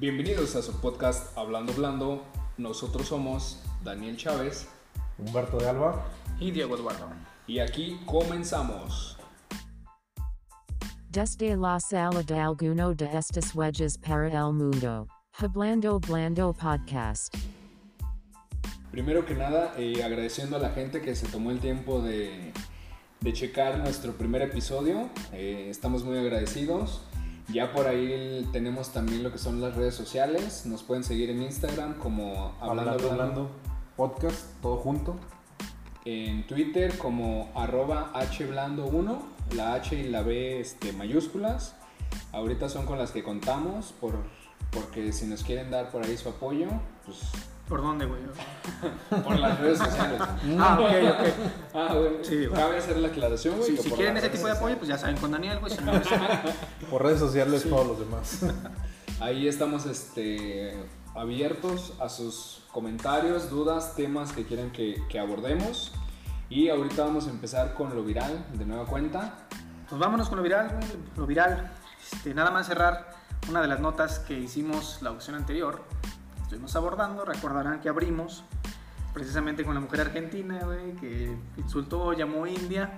Bienvenidos a su podcast Hablando Blando. Nosotros somos Daniel Chávez Humberto de Alba. Y Diego Eduardo. y aquí comenzamos. Desde la sala de alguno de estos wedges para el mundo. Hablando Blando Podcast. Primero que nada, eh, agradeciendo a la gente que se tomó el tiempo de, de checar nuestro primer episodio. Eh, estamos muy agradecidos. Ya por ahí tenemos también lo que son las redes sociales. Nos pueden seguir en Instagram como Hablando, Hablando, Blando. hablando. Podcast, todo junto. En Twitter como arroba hblando1, la H y la B este, mayúsculas. Ahorita son con las que contamos, por, porque si nos quieren dar por ahí su apoyo, pues ¿Por dónde, güey? por las redes sociales. Ah, ok, ok. Ah, bueno, Sí, güey. cabe hacer la aclaración, güey. Sí, si quieren ese tipo de apoyo, pues ya saben con Daniel, güey. Si no, Por redes sociales, todos los demás. Ahí estamos este, abiertos a sus comentarios, dudas, temas que quieran que, que abordemos. Y ahorita vamos a empezar con lo viral de nueva cuenta. pues vámonos con lo viral, güey. Lo viral. Este, nada más cerrar una de las notas que hicimos la ocasión anterior. Estuvimos abordando, recordarán que abrimos precisamente con la mujer argentina, güey, que insultó, llamó India.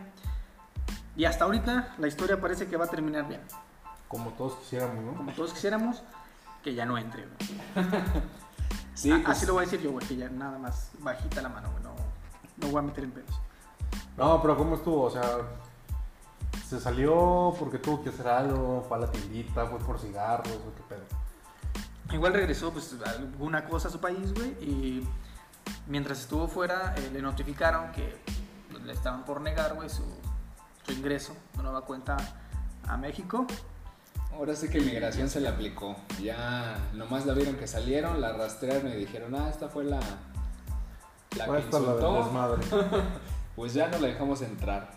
Y hasta ahorita la historia parece que va a terminar bien. Como todos quisiéramos, ¿no? Como todos quisiéramos, que ya no entre, güey. Sí, pues, Así lo voy a decir yo, güey, que ya nada más bajita la mano, güey. No, no voy a meter en pedos. No, pero ¿cómo estuvo? O sea, se salió porque tuvo que hacer algo, fue a la tiendita, fue por cigarros, o qué pedo. Igual regresó pues alguna cosa a su país, güey, y mientras estuvo fuera eh, le notificaron que pues, le estaban por negar, güey, su, su ingreso de nueva cuenta a México. ahora sí que migración se le aplicó. Ya nomás la vieron que salieron, la rastrearon y dijeron, ah, esta fue la, la que insultó. desmadre. Pues ya no la dejamos entrar.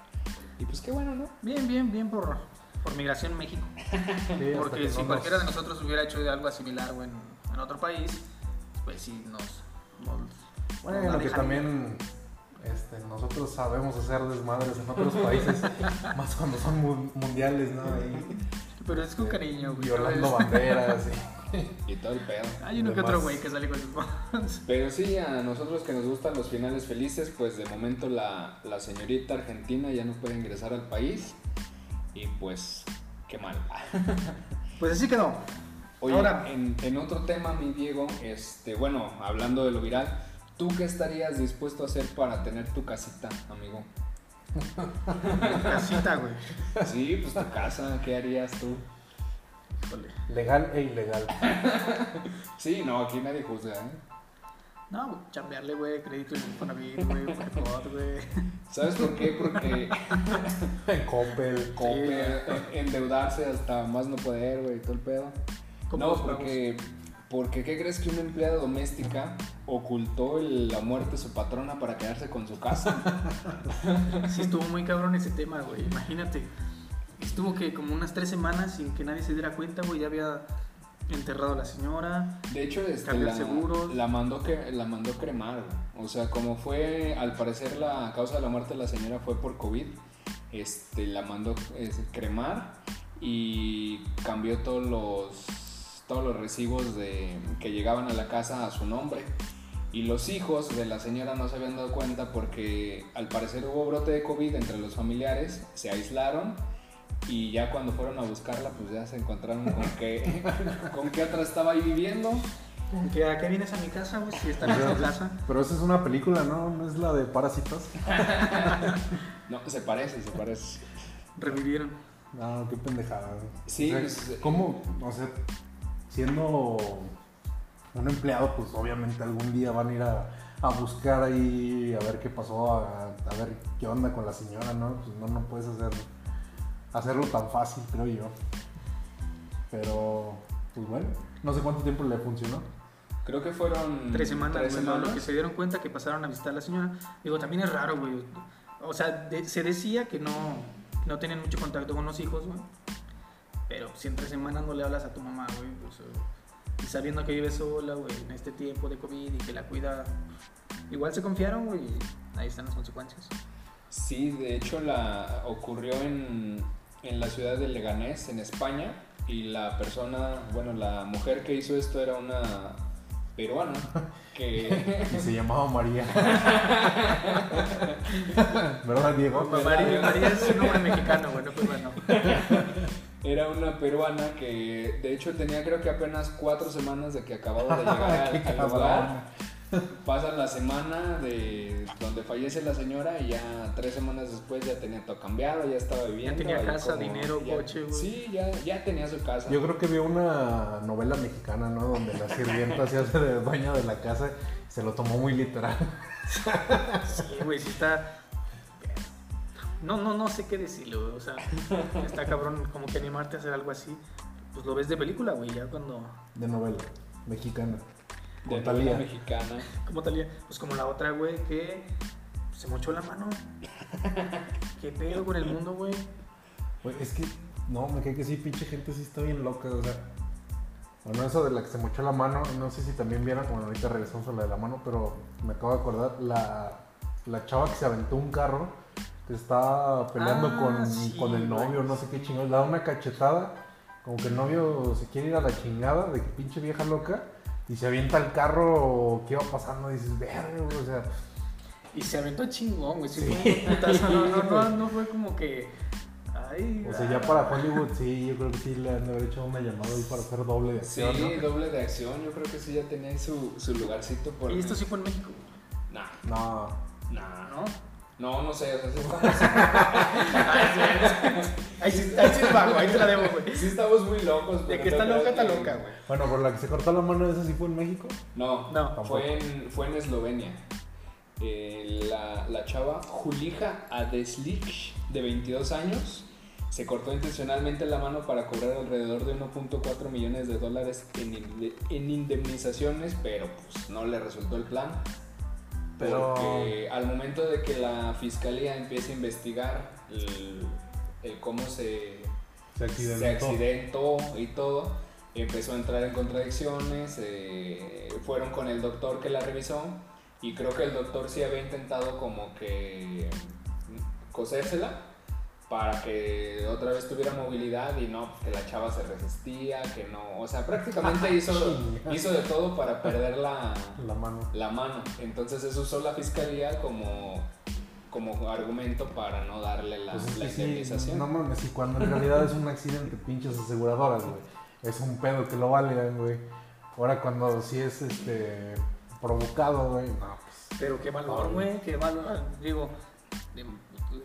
Y pues qué bueno, ¿no? Bien, bien, bien por, por Migración México. Sí, Porque que si cualquiera de nosotros hubiera hecho algo similar, güey, en, en otro país, pues sí nos... nos- nos Bueno, que manejaría. también este, nosotros sabemos hacer desmadres en otros países, más cuando son mu- mundiales, ¿no? Ahí, Pero es con cariño, güey. violando banderas. y- Y todo el pedo. Hay uno que otro güey que sale con sus bombas. Pero sí, a nosotros que nos gustan los finales felices, pues de momento la, la señorita argentina ya no puede ingresar al país. Y pues, qué mal. Pues así quedó. Oye, Ahora- en, en otro tema, mi Diego, este, bueno, hablando de lo viral, ¿tú qué estarías dispuesto a hacer para tener tu casita, amigo? Casita, güey. Sí, pues tu casa, ¿qué harías tú? Híjole. Legal e ilegal. Sí, no, aquí nadie juzga, ¿eh? No, chambearle, güey, crédito en Infonavit, güey, Pepot, güey. ¿Sabes por qué? Porque Coppel. comer, endeudarse hasta más no poder, güey, todo el pedo. ¿Cómo No, porque, porque ¿qué crees que una empleada doméstica ocultó el- la muerte de su patrona para quedarse con su casa? Sí, estuvo muy cabrón ese tema, güey. Imagínate. Estuvo que como unas tres semanas sin que nadie se diera cuenta, güey. Ya había enterrado a la señora. De hecho, este, la, seguros. la mandó que la mandó cremar. O sea, como fue, al parecer la causa de la muerte de la señora fue por COVID, este, la mandó es, cremar y cambió todos los todos los recibos de, que llegaban a la casa a su nombre. Y los hijos de la señora no se habían dado cuenta porque al parecer hubo brote de COVID entre los familiares, se aislaron y ya cuando fueron a buscarla pues ya se encontraron con que, con que atrás estaba ahí viviendo. ¿Que ¿A qué vienes a mi casa, güey? Si está en tu casa. Pero esa es una película, ¿no? ¿No es la de Parásitos? No, se parece, se parece. Revivieron. No, qué pendejada. güey. Sí, O sea, pues, ¿Cómo? O sea, siendo un empleado, pues obviamente algún día van a ir a, a buscar ahí, a ver qué pasó, a, a ver qué onda con la señora, ¿no? Pues no, no puedes hacer, hacerlo tan fácil, creo yo. Pero, pues bueno, no sé cuánto tiempo le funcionó. Creo que fueron Tres semanas, tres. Lo que se dieron cuenta que pasaron a visitar a la señora. Digo, también es raro, güey. O sea, de- se decía que no, no tenían mucho contacto con los hijos, güey. Pero si en tres semanas no le hablas a tu mamá, güey, pues, y sabiendo que vive sola, güey, en este tiempo de COVID y que la cuida, igual se confiaron, güey, ahí están las consecuencias. Sí, de hecho la ocurrió en, en la ciudad de Leganés, en España, y la persona, bueno, la mujer que hizo esto era una peruana que Y se llamaba María. ¿Verdad, Diego? María, María es un nombre mexicano, bueno, pues bueno. era una peruana que de hecho tenía creo que apenas cuatro semanas de que acababa de llegar al, lugar. Pasan la semana de donde fallece la señora y ya tres semanas después ya tenía todo cambiado, ya estaba viviendo. tenía ahí casa, dinero, ya- coche, güey. Sí, ya, ya tenía su casa. Yo creo que vi una novela mexicana, ¿no? Donde la sirvienta se hace de dueña de la casa y se lo tomó muy literal. Sí, güey, sí está. No, no, no sé qué decirle, güey. O sea, está cabrón como que animarte a hacer algo así. Pues lo ves de película, güey, ya cuando. De novela mexicana. Mexicana. ¿Cómo talía? Pues como la otra, güey, que se mochó la mano. ¿Qué pedo con el mundo, güey? Güey, es que, no, me cae que sí, pinche gente sí está bien loca, o sea. Bueno, eso de la que se mochó la mano, no sé si también vieron, bueno, ahorita regresamos a la de la mano, pero me acabo de acordar, la, la chava que se aventó un carro, que estaba peleando Ah, con, sí, con el novio, no sé qué chingados, le da una cachetada, como que el novio se quiere ir a la chingada, de que pinche vieja loca, y se avienta el carro que iba pasando, y dices, verga, güey", o sea, Y se aventó chingón, güey. Sí, Sí, no, no, no, no fue como que. Ay, o sea, ya ah. para Hollywood, sí, yo creo que sí le han de haber hecho una llamada ahí para hacer doble de Sí, acción, ¿no? doble de acción. Yo creo que sí ya tenía ahí su, su lugarcito por. Y esto sí fue en México, Nah, No, nah. ¿no? No, no sé, o sea, sí estamos, Ahí sí, ahí sí es vago, ahí te la debo, güey. sí estamos muy locos. De pero que está loca, está loca, güey. Bueno, por la que se cortó la mano, esa sí fue en México. No, No. fue, en, fue en Eslovenia. Eh, la, la chava Julija Adeslich, de 22 años, se cortó intencionalmente la mano para cobrar alrededor de 1.4 millones de dólares en, en indemnizaciones, pero pues no le resultó el plan. Pero- Porque al momento de que la fiscalía empiece a investigar el, el cómo se, Se accidentó. se accidentó y todo, empezó a entrar en contradicciones, eh, fueron con el doctor que la revisó y creo que el doctor sí había intentado como que cosérsela para que otra vez tuviera movilidad y no, que la chava se resistía, que no, o sea, prácticamente hizo, hizo de todo para perder la, La mano. la mano. Entonces eso usó la fiscalía como, como argumento para no darle la, Pues es la sí, indemnización. no mames, y cuando en realidad es un accidente, pinches aseguradoras, güey. Es un pedo que lo valgan, güey. Ahora cuando sí es este provocado, güey, no, pues. Pero qué valor, güey, qué valor. Digo,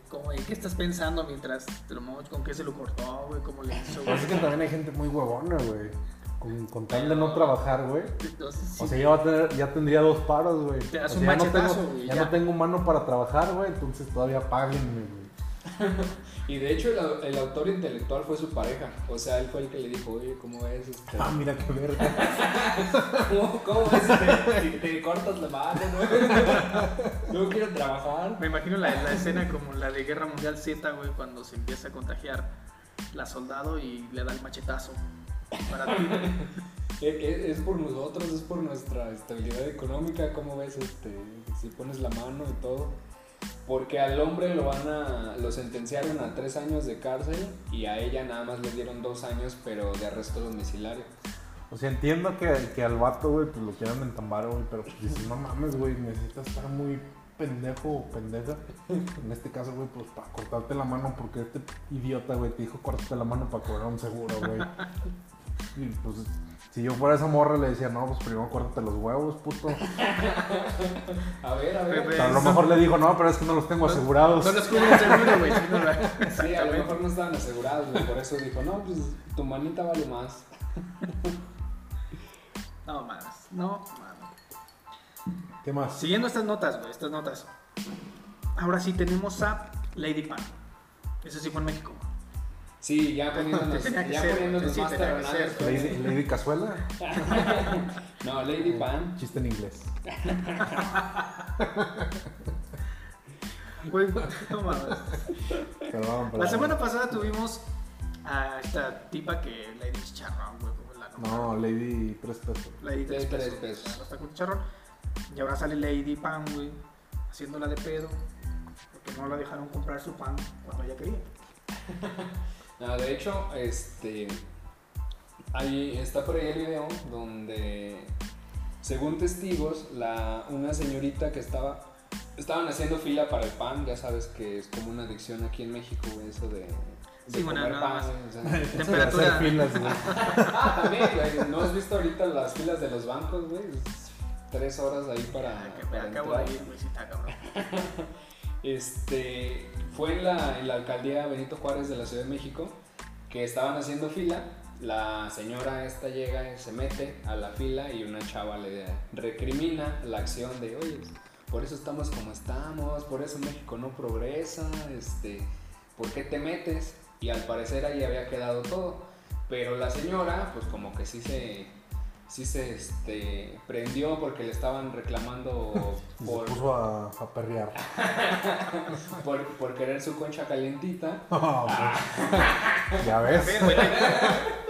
como, ¿en qué estás pensando mientras te lo mo- ¿Con qué se lo cortó, güey? ¿Cómo le hizo, güey? es que también hay gente muy huevona, güey. Con, con tal de no trabajar, güey. Entonces, sí, O sea, ya, va a tener, ya tendría dos paros, güey. Te das O un sea, ya no tengo, ya, ya. no tengo mano para trabajar, güey. Entonces todavía páguenme, güey. Y de hecho el, au- el autor intelectual fue su pareja. O sea, él fue el que le dijo, oye, ¿cómo es? Este, Ah, mira qué verga. ¿Cómo, cómo es? Te, te cortas la mano, ¿no? No quiero trabajar. Me imagino la, la escena como la de Guerra Mundial Z, güey, cuando se empieza a contagiar la soldado y le da el machetazo. Para ti. Eh, eh, Es por nosotros, es por nuestra estabilidad económica, ¿cómo ves? Este, si pones la mano y todo. Porque al hombre lo van a, lo sentenciaron a tres años de cárcel y a ella nada más le dieron dos años, pero de arresto domiciliario. O sea, entiendo que, que al vato, güey, pues lo quieran entambar, güey. Pero pues dices, no mames, güey, necesitas estar muy pendejo o pendeja. En este caso, güey, pues para cortarte la mano, porque este idiota, güey, te dijo córtate la mano para cobrar un seguro, güey. Y pues, si yo fuera esa morra, le decía, no, pues primero córtate los huevos, puto. A ver, a ver. Pepe. a lo mejor le dijo, no, pero es que no los tengo asegurados. No los cubre el seguro, güey. sí, a lo mejor no estaban asegurados, güey, por eso dijo, no, pues tu manita vale más. No mames, no mames. ¿Qué más? Siguiendo estas notas, güey, estas notas. Ahora sí tenemos a Lady Pan. Eso sí fue en México. Sí, ya poniéndonos, ya ser, poniéndonos sí, más terrenales. ser. Lady, Lady Cazuela. No, Lady Pan. Chiste en inglés. Güey, no mames. Perdón, perdón. La semana pasada tuvimos a esta tipa que Lady Chicharrón, güey, No, Lady Tres Pesos. Lady Tres tres pesos. pesos. Con chicharrón. Y ahora sale Lady Pan, güey, haciéndola de pedo. Porque no la dejaron comprar su pan cuando ella quería. Ah, de hecho, este. Ahí está por ahí el video donde, según testigos, la, una señorita que estaba. Estaban haciendo fila para el pan, ya sabes que es como una adicción aquí en México, güey, eso de. de Sí, bueno, comer nada pan, más. güey, o sea. De Temperatura. hacer filas, güey. Ah, también, güey. ¿No has visto ahorita las filas de los bancos, güey? Es Tres horas ahí para. Ah, que me para acabo de entrar. ir, güey, sí está cabrón. Este, fue en la, en la alcaldía Benito Juárez de la Ciudad de México que estaban haciendo fila. La señora esta llega y se mete a la fila y una chava le recrimina la acción de, oye, por eso estamos como estamos, por eso México no progresa, este, ¿por qué te metes? Y al parecer ahí había quedado todo. Pero la señora, pues como que sí se, sí se este, prendió porque le estaban reclamando por, se puso a, a perrear. por, por querer su concha calientita. Ah, pues. ya A ves. ver, güey,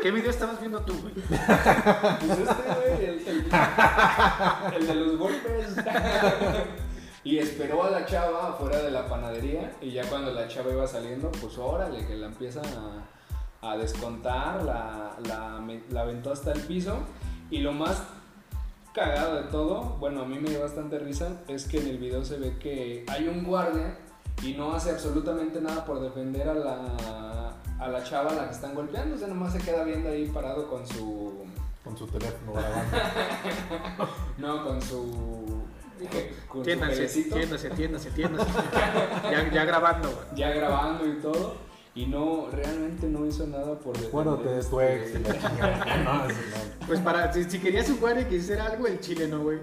¿qué video estabas viendo tú, güey? Pues este, güey, el, el- el de los golpes. Y esperó a la chava afuera de la panadería y ya cuando la chava iba saliendo, pues órale, que la empieza a, a descontar, la, la, la aventó hasta el piso y lo más cagado de todo, bueno, a mí me dio bastante risa, es que en el video se ve que hay un guardia y no hace absolutamente nada por defender a la, a la chava a la que están golpeando, o sea, nomás se queda viendo ahí parado con su... Con su teléfono grabando. No, con su... Pelecito, tiéndanse, tiéndanse, tiéndanse. Ya, ya grabando, güey. ya grabando y todo, y no, realmente no hizo nada por defender. Acuérdate de tu ex y la chingada. No, eso no. Pues para, si, si querías jugar y quisiera algo, el chileno, güey.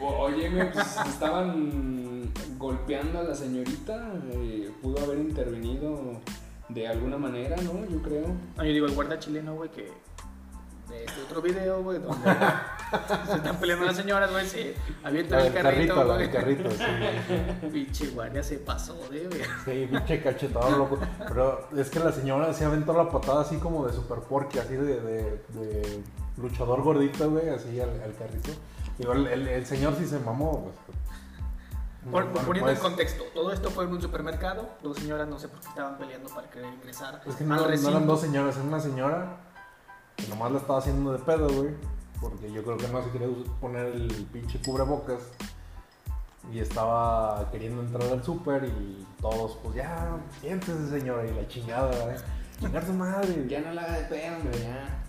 Oye, me, pues estaban golpeando a la señorita, eh, pudo haber intervenido de alguna manera, ¿no? Yo creo. No, yo digo, el guarda chileno, güey, que de este otro video, güey, donde se están peleando las señoras, güey, sí, avienta La el carrito, carrito, güey. del carrito, sí. Pinche guardia se pasó de, güey. Sí, pinche cachetado loco. Pero es que la señora se aventó la patada así como de super porky, así de, de, de luchador gordito, güey, así al, al carrito. Digo, el, el- el señor sí se mamó, pues. Por- poniendo en pues, contexto, todo esto fue en un supermercado, dos señoras no sé por qué estaban peleando para querer ingresar Es que al no, no recinto. eran dos señoras, era una señora que nomás la estaba haciendo de pedo, güey. Porque yo creo que no se quería poner el pinche cubrebocas. Y estaba queriendo entrar al súper y todos, pues ya, siéntese señora, y la chingada, güey. Chingar su madre. Ya no la haga de pedo, hombre, ya.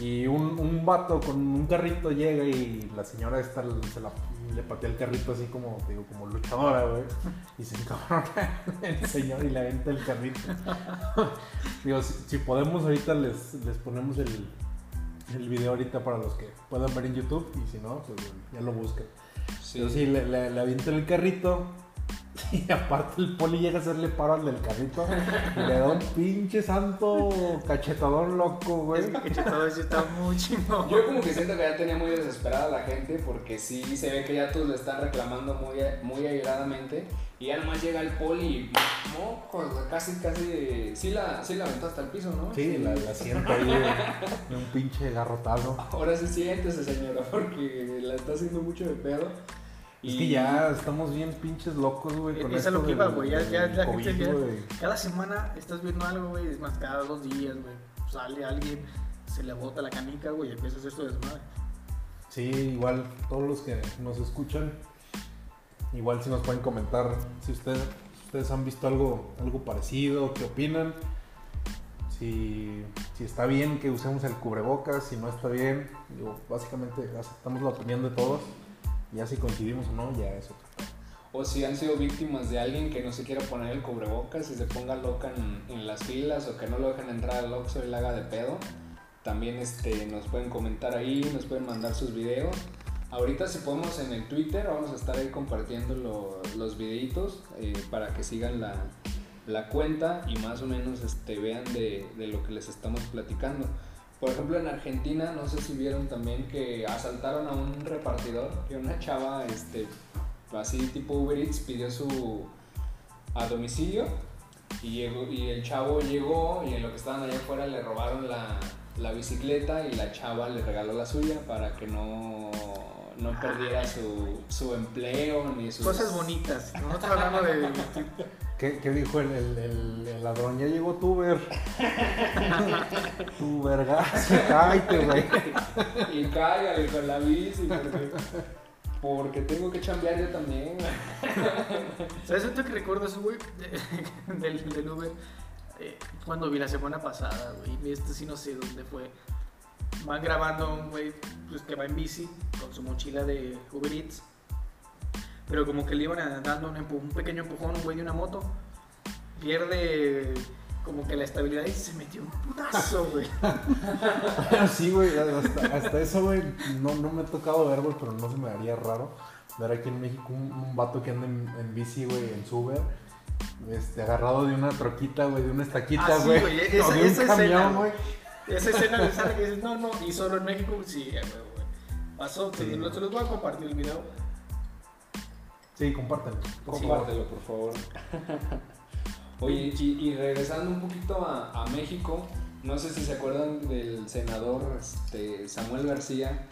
Y un, un vato con un carrito llega y la señora esta se la, le patea el carrito así como, digo, como luchadora, güey. Y se encabrona el señor y le aventa el carrito. digo, si, si podemos ahorita les, les ponemos el, el video ahorita para los que puedan ver en YouTube y si no, pues ya lo buscan. Sí. Pero sí, le, le, le avienta el carrito y aparte el poli llega a hacerle paro al del carrito y le da un pinche santo cachetadón loco, güey. Es que todo eso está muy chingón. Yo como que siento que ya tenía muy desesperada la gente porque sí se ve que ya todos le están reclamando muy, muy airadamente y ya nomás llega el poli y mocos, casi, casi, sí la, sí la aventó hasta el piso, ¿no? Sí, la, la siento ahí de, de un pinche garrotazo. Ahora sí siéntese señora porque la está haciendo mucho de pedo. Es que ya estamos bien pinches locos, güey. con Es a esto lo que iba, güey. Ya, ya, COVID, gente ya-. Cada semana estás viendo algo, güey. Es más, cada dos días, güey. Sale alguien, se le bota la canica, güey, y empieza a hacer su desmadre. Sí, igual todos los que nos escuchan, igual si nos pueden comentar si ustedes, ustedes han visto algo, algo parecido, qué opinan. Si, si está bien que usemos el cubrebocas, si no está bien, digo, básicamente aceptamos la opinión de todos. Ya si coincidimos o no, ya es otro. O si han sido víctimas de alguien que no se quiera poner el cubrebocas y se ponga loca en, en las filas o que no lo dejen entrar al Oxxo y la haga de pedo. También este, nos pueden comentar ahí, nos pueden mandar sus videos. Ahorita si podemos en el Twitter vamos a estar ahí compartiendo lo- los videitos eh, para que sigan la, la cuenta y más o menos este, vean de, de lo que les estamos platicando. Por ejemplo, en Argentina, no sé si vieron también que asaltaron a un repartidor, que una chava, este, así tipo Uber Eats, pidió su a domicilio y, llegó, y el chavo llegó y en lo que estaban allá afuera le robaron la, la bicicleta y la chava le regaló la suya para que no, no perdiera su, su empleo ni sus... Cosas bonitas. Nosotros hablando de. ¿Qué, qué dijo el, el, el- el ladrón? Ya llegó Tuber. tu vergazo, cállate, güey. Y cáigale con la bici porque, porque tengo que chambear yo también. ¿Sabes ahorita que recuerdo eso, güey? De- del, del Uber. Eh, cuando vi la semana pasada, güey. vi Este sí no sé dónde fue. Van grabando a un güey pues, que va en bici con su mochila de Uber Eats. Pero como que le iban a- dando un, un pequeño empujón un güey de una moto. Pierde como que la estabilidad y se metió un putazo, güey. Sí, güey, hasta, hasta eso, güey, no, no me ha tocado ver, güey, pero no se me haría raro ver aquí en México un, un vato que anda en, en bici, güey, en su Uber, este, agarrado de una troquita, güey, de una estaquita, Ah, sí, güey, güey, o esa- de un esa camión, güey. güey. Esa escena de que dices, no, no, y solo en México, sí, güey, güey. Pasó, te- Sí. se los voy a compartir el video. Sí, compártelo. por favor. Compártelo, por favor. Oye, y, y regresando un poquito a, a México, no sé si se acuerdan del senador este, Samuel García,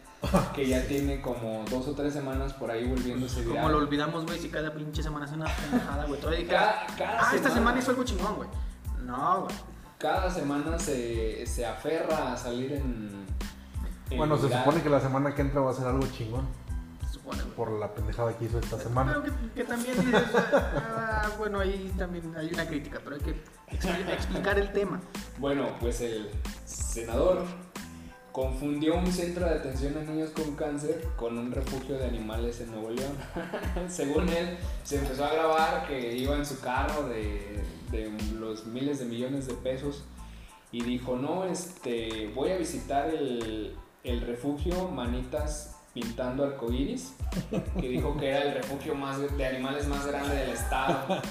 que ya tiene como dos o tres semanas por ahí volviéndose Como viral. lo olvidamos, güey, si cada pinche semana hace una pendejada, güey. Todavía dije, Cada, cada ah, esta semana hizo algo chingón, güey. No, güey. cada semana se, se aferra a salir en... en Bueno, se supone que la semana que entra va a ser algo chingón supone, güey. por la pendejada que hizo esta semana. Pero que, que también dices, ah, bueno, ahí también hay una crítica, pero hay que expli- explicar el tema. Bueno, pues el senador confundió un centro de atención a niños con cáncer con un refugio de animales en Nuevo León. Según él, se empezó a grabar que iba en su carro de, de los miles de millones de pesos y dijo, no, este, voy a visitar el, el refugio Manitas pintando arcoíris, que dijo que era el refugio más de animales más grande del estado.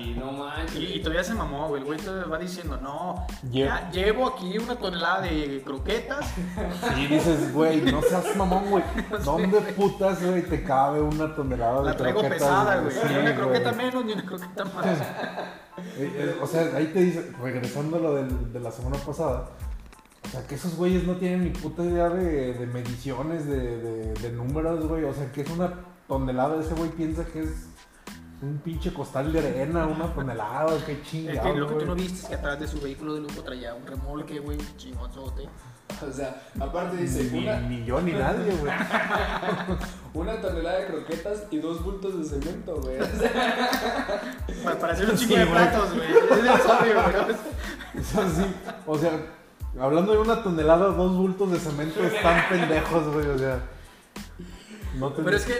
Y no manches. Y, y todavía se mamó, güey. El güey todavía va diciendo, no, ya llevo aquí una tonelada de croquetas. Y dices, güey, no seas mamón, güey. ¿Dónde putas, güey, te cabe una tonelada de La traigo croquetas, pesada, güey. Sí, Ni una croqueta güey. menos ni una croqueta más. Eh, eh, o sea, ahí te dice, regresando a lo de la semana pasada, o sea, que esos güeyes no tienen ni puta idea de, de mediciones, de, de- de números, güey. O sea, que es una tonelada, ese güey piensa que es un pinche costal de arena, una tonelada, qué Es chingado, que lo que tú no viste es que atrás de su vehículo de lujo traía un remolque, güey, chingonzote. O sea, aparte dice, Ni, una, ni yo ni nadie, güey. Una tonelada de croquetas y dos bultos de cemento, güey. Para, para hacer un Sí, chingo de platos, güey. Es necesario, güey. Eso sí, o sea, hablando de una tonelada, dos bultos de cemento están pendejos, güey, o sea. No te- Pero es que,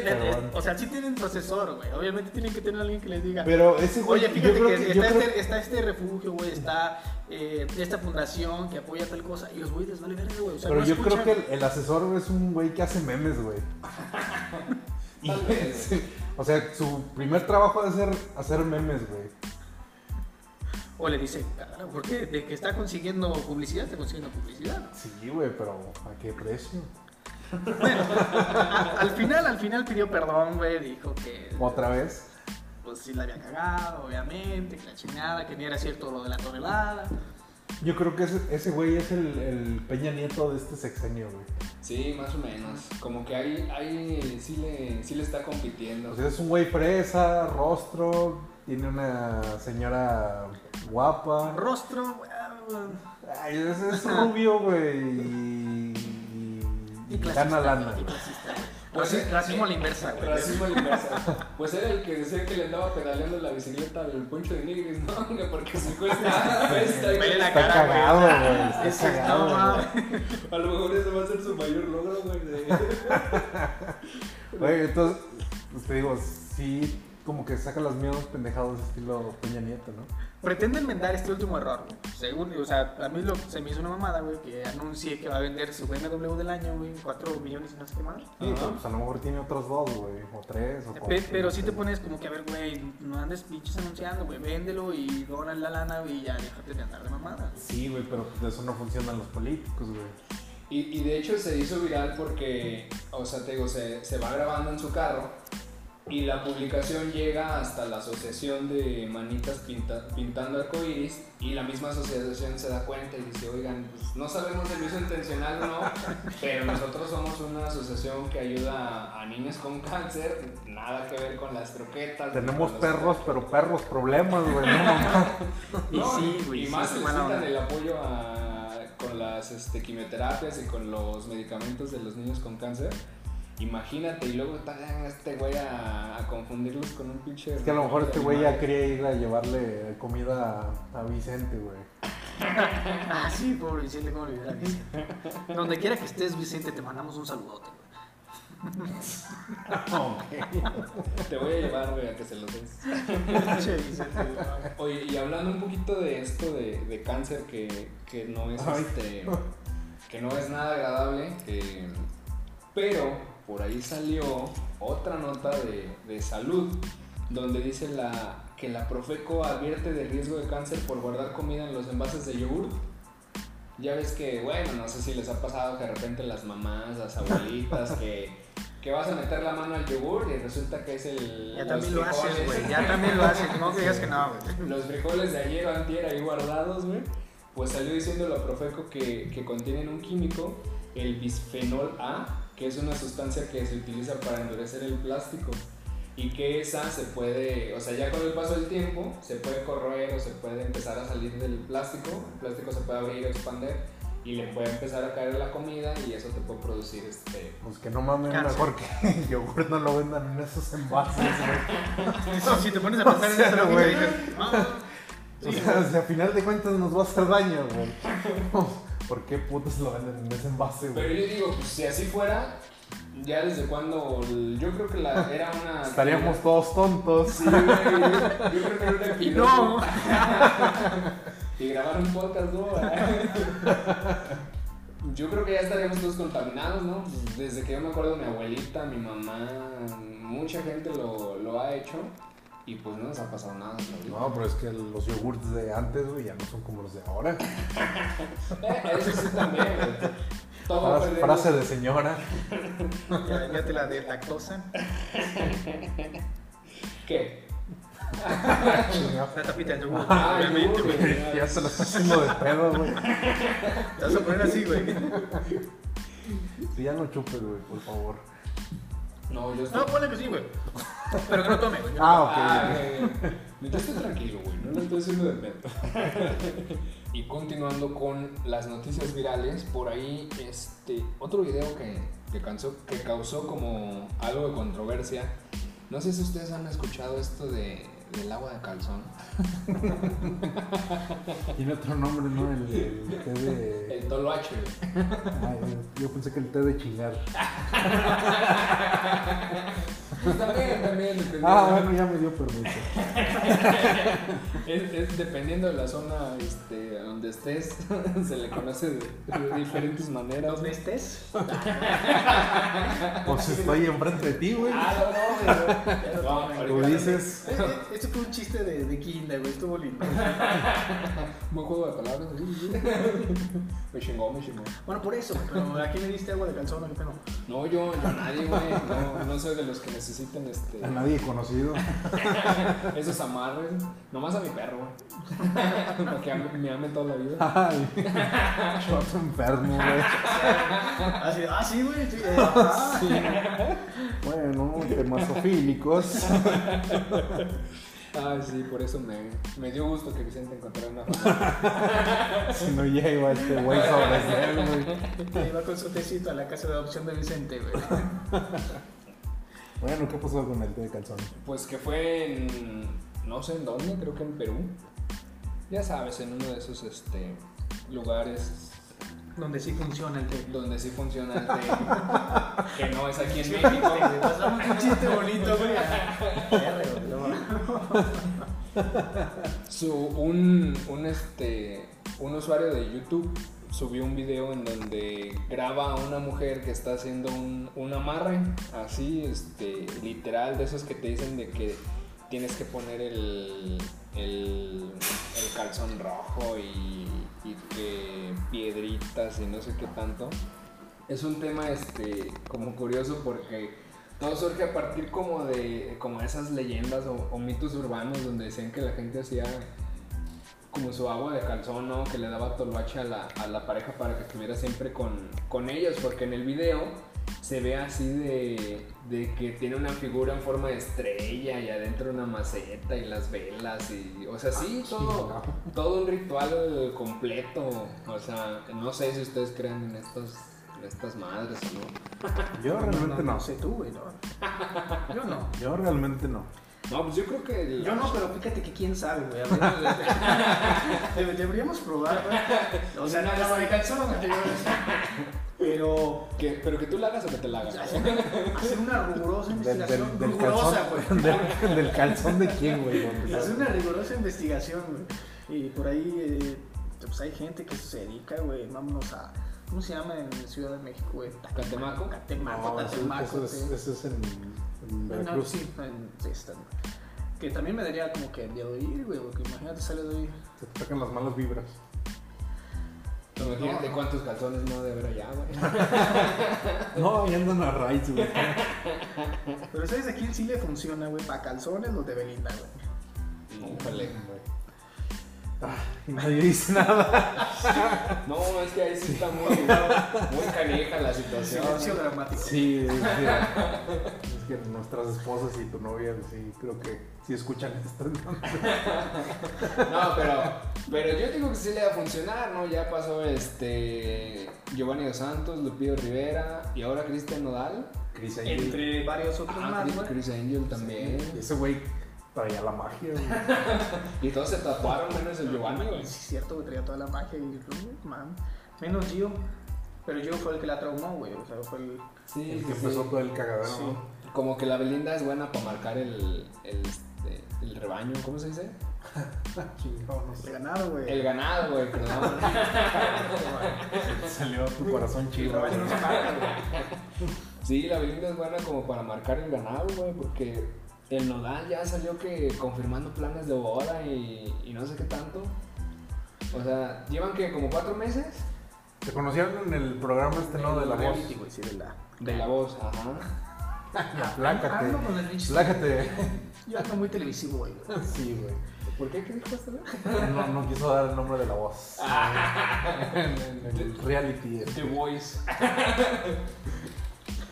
o sea, sí tienen procesor, güey. Obviamente tienen que tener alguien que les diga. Pero ese güey, Oye, fíjate que, está, creo- este, está este refugio, güey, está eh, esta fundación que apoya tal cosa. Y los güeyes les vale verga, güey. O sea, pero no yo creo que el, el asesor es un güey que hace memes, güey. O sea, su primer trabajo es hacer, hacer memes, güey. O le dice, "Cara, porque de que está consiguiendo publicidad, está consiguiendo publicidad. Sí, güey, pero ¿a qué precio? Bueno, al final, al final pidió perdón, güey. Dijo que. Otra vez. Pues sí la había cagado, obviamente, que la chingada, que ni era cierto lo de la tonelada. Yo creo que ese, ese güey es el, el Peña Nieto de este sexenio, güey. Sí, más o menos. Como que ahí, ahí sí, le, sí le está compitiendo. Es un güey fresa, rostro, tiene una señora guapa. Rostro, güey, Ay, es, es rubio, güey. Y, y, y gana lana. y clasista. Pues, Raci- eh, racismo a la inversa, güey. Racismo a la inversa. Pues era el que decía que le andaba pedaleando la bicicleta al poncho de Nigris, ¿no? Que porque su cuesta. Vele la Está cara, güey. cagado, güey. Está cagado, güey. A lo mejor ese va a ser su mayor logro, güey. Güey, entonces, pues te digo, sí, como que saca los miedos pendejados estilo Peña Nieto, ¿no? Pretende enmendar este último error, güey. Según, o sea, a mí lo, se me hizo una mamada, güey, que anuncie que va a vender su BMW del año, güey, 4 millones y no sé qué más. Sí, pero pues a lo mejor tiene otros dos, güey, o tres, o Pe- cuatro. pero no sí te pones como que, a ver, güey, no andes pinches anunciando, güey, véndelo y dona la lana, güey, y ya déjate de andar de mamada. Sí, güey, pero pues de eso no funcionan los políticos, güey. Y, y de hecho se hizo viral porque, o sea, te digo, se, se va grabando en su carro Y la publicación llega hasta la asociación de manitas pinta- pintando arcoíris y la misma asociación se da cuenta y dice, oigan, pues no sabemos si lo hizo intencional o no, pero nosotros somos una asociación que ayuda a, niños con cáncer, nada que ver con las croquetas. Tenemos perros, pero perros problemas, güey. No, mamá. Y No, sí, güey. Y sí, más necesitan el apoyo a- con las este, quimioterapias y con los medicamentos de los niños con cáncer. Imagínate, y luego a este güey a, a confundirlos con un pinche. Es que a lo mejor este güey ya quería ir a llevarle comida a, a Vicente, güey. Ah, sí, pobre Vicente, cómo olvidar a Vicente. Donde quiera que estés, Vicente, te mandamos un saludote. güey. Te voy a llevar, güey, a que se los des. Pinche Vicente, güey. Oye, y hablando un poquito de esto de, de cáncer que, que no es Ay. este. que no es nada agradable. eh, pero por ahí salió otra nota de, de salud donde dice la, que la Profeco advierte de riesgo de cáncer por guardar comida en los envases de yogur. Ya ves que, bueno, no sé si les ha pasado que de repente las mamás, las abuelitas, que, que vas a meter la mano al yogur y resulta que es el. Ya también lo haces, güey. Ya también lo haces. No digas que no, güey. los frijoles de ayer o antier ahí guardados, güey, pues salió diciendo la Profeco que, que contienen un químico, el bisfenol A, que es una sustancia que se utiliza para endurecer el plástico y que esa se puede, o sea, ya con el paso del tiempo se puede corroer o se puede empezar a salir del plástico, el plástico se puede abrir o expander y le puede empezar a caer la comida y eso te puede producir este... Pues que no mames, Cáncer. mejor que el yogur no lo vendan en esos envases, güey. Si te pones a pensar en sea, esa lógica, güey. ah, O sea, si a final de cuentas nos va a hacer daño, güey. ¿Por qué putos lo venden en ese envase, Pero güey? yo digo, pues si así fuera, ya desde cuando, yo creo que la, era una... Estaríamos todos tontos. Sí, güey. Yo creo que era una y no. Y grabar un podcast, ¿no? Yo creo que ya estaríamos todos contaminados, ¿no? Pues, Desde que yo me acuerdo, mi abuelita, mi mamá, mucha gente lo, lo ha hecho y pues no nos ha pasado nada. No, pero es que los yogurts de antes, güey, ya no son como los de ahora. Eso sí también, güey. Todo Frase, frase de señora. Ya, ya te la de lactosa. ¿Qué? La tapita del yogur. Ah, Obviamente, güey. Ya se lo está haciendo de pedo, güey. Te vas a poner así, güey. Sí, ya no chupes, güey, por favor. No, yo estoy... No, ponle que sí, güey. Pero que no tome, güey. Ah, ok. Ah, güey. Yo estoy tranquilo, güey, no lo estoy haciendo de pedo. y continuando con las noticias virales, por ahí este otro video que, que, causó, que causó como algo de controversia. No sé si ustedes han escuchado esto de, del agua de calzón. Tiene otro nombre, ¿no? El, el té de. El toloache. Ay, yo pensé que el té de chingar. Pues también, también. dependiendo. Ah, bueno, ya me dio permiso. Es, es dependiendo de la zona este, donde estés, se le conoce de, de diferentes maneras. ¿Dónde estés? Pues estoy enfrente de ti, güey. Ah, no, no, Tú ahorita- dices. Esto fue un chiste de, de kinder, güey. Estuvo lindo. Buen juego de palabras. Me chingó, me chingó. Bueno, por eso, güey. Pero ¿a quién le diste agua de calzón qué pedo? No, yo, yo a nadie, güey. No, no soy de los que necesiten este, A nadie conocido. esos amarres. Nomás a mi perro, güey. Para que ame- me ame toda la vida. Ay, choto enfermo, güey. Ah, sí, ah, sí, güey. Sí, eh, ah. Bueno, temasofílicos. Ay, sí, por eso me, me dio gusto que Vicente encontrara una familia. Si no lleva este güey sobre él, güey. Que iba con su tecito a la casa de adopción de Vicente, güey. Bueno, ¿qué pasó con el té de calzón? Pues que fue en. No sé en dónde, creo que en Perú. Ya sabes, en uno de esos este, lugares Donde sí funciona el té. donde sí funciona el té. que no es aquí en México. Un chiste bonito, güey. Su, un, un, este, un usuario de YouTube subió un video en donde graba a una mujer que está haciendo un, un amarre, así, este, literal, de esos que te dicen de que tienes que poner el, el, el calzón rojo y piedritas y no sé qué tanto. Es un tema este, como curioso porque todo surge a partir como de como esas leyendas o, o mitos urbanos donde decían que la gente hacía como su agua de calzón, ¿no? Que le daba toloache a la, a la pareja para que estuviera siempre con, con ellos, porque en el video se ve así de, de que tiene una figura en forma de estrella y adentro una maceta y las velas y, o sea, sí, todo, todo un ritual completo, o sea, no sé si ustedes creen en estos en estas madres no. Yo realmente no. No sé tú, güey, no. Yo no. Yo realmente no. No, pues yo creo que... el- Yo no, pero fíjate que quién sabe, güey. Deberíamos probar, güey. O sea, no, no, calzón, güey, yo- Pero que- pero que tú la hagas o que te la hagas. hacer una rigurosa investigación. del, del rigurosa, calzón, güey. del, del calzón de quién, güey. Hacer una rigurosa investigación, güey. Y por ahí, eh, pues hay gente que se dedica, güey. Vámonos a. ¿Cómo se llama en Ciudad de México, güey? ¿Catemaco? Catemaco, No, eso, Catemaco. eso es, sí. eso es en, en No, Veracruz. sí, en- sí. Que también me daría como que miedo ir, güey, porque imagínate sale de ahí. Se te sacan las malas vibras. Imagínate cuántos calzones no debe haber allá, güey. No, ahí andan a raíz, güey. Pero ¿sabes a quién sí le funciona, güey? Para calzones los de Belinda, güey. Híjole. Ah, y nadie dice nada. No, es que ahí sí está muy, muy canija la situación. Silencio dramático. Sí, es que, es que nuestras esposas y tu novia, sí, creo que sí escuchan esto. No, pero, pero yo digo que sí le va a funcionar, ¿no? Ya pasó este Giovanni Dos Santos, Lupillo Rivera y ahora Cristian Nodal. Chris Angel. Entre varios otros Ah, más, Chris. Chris Angel también. Ese güey traía la magia, güey. Y todos se tatuaron menos el Giovanni, güey. Sí, es cierto, güey, traía toda la magia y man. Menos Gio. Pero Gio fue el que la traumó, güey. O sea, fue el. Sí, El sí, que sí. empezó todo el cagadero, Sí. ¿no? Como que la Belinda es buena para marcar el, el, el rebaño, ¿cómo se dice? El ganado, güey. El ganado, güey, perdón. Salió tu corazón El chido. rebaño no se marca, güey. Sí, la Belinda es buena como para marcar el ganado, güey, porque el Nodal ya salió que confirmando planes de boda y, y no sé qué tanto. O sea, llevan que como cuatro meses ¿Te conocieron en el programa este, no? De la voz. Reality, güey, sí, de la. de la voz, ajá. Plácate. Ando Yo ando muy televisivo, güey. güey. Sí, güey. ¿Por qué? ¿Qué dijo esta vez? No, no quiso dar el nombre de la voz. en, en el reality. este. The Voice.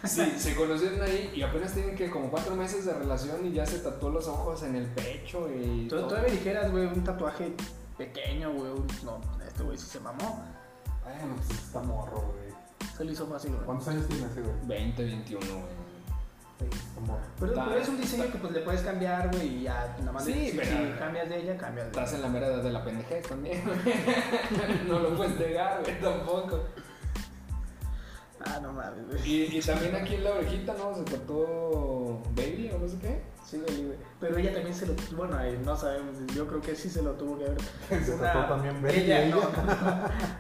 Sí, se conocieron ahí y apenas tienen que como cuatro meses de relación y ya se tatuó los ojos en el pecho y Tú todavía dijeras, güey, un tatuaje pequeño, güey. un- No, este güey sí se mamó. Bueno, pues está morro, güey. Se lo hizo fácil, güey. ¿Cuántos años tiene ese, güey? 20, 21, güey. Pero, es un diseño que pues le puedes cambiar, güey, y ya nada más Sí, si, pero- si cambias de ella, cambias de Estás en la mera edad de la pendejez también. no lo puedes negar, güey, tampoco. Ah, no mames, güey. Y, y también aquí en la orejita, ¿no? Se tatuó Baby o no sé qué. Sí, güey, güey. Pero ella también se lo. Bueno, ahí no sabemos. Yo creo que sí se lo tuvo que ver. Se Una- tatuó también Ella, ella.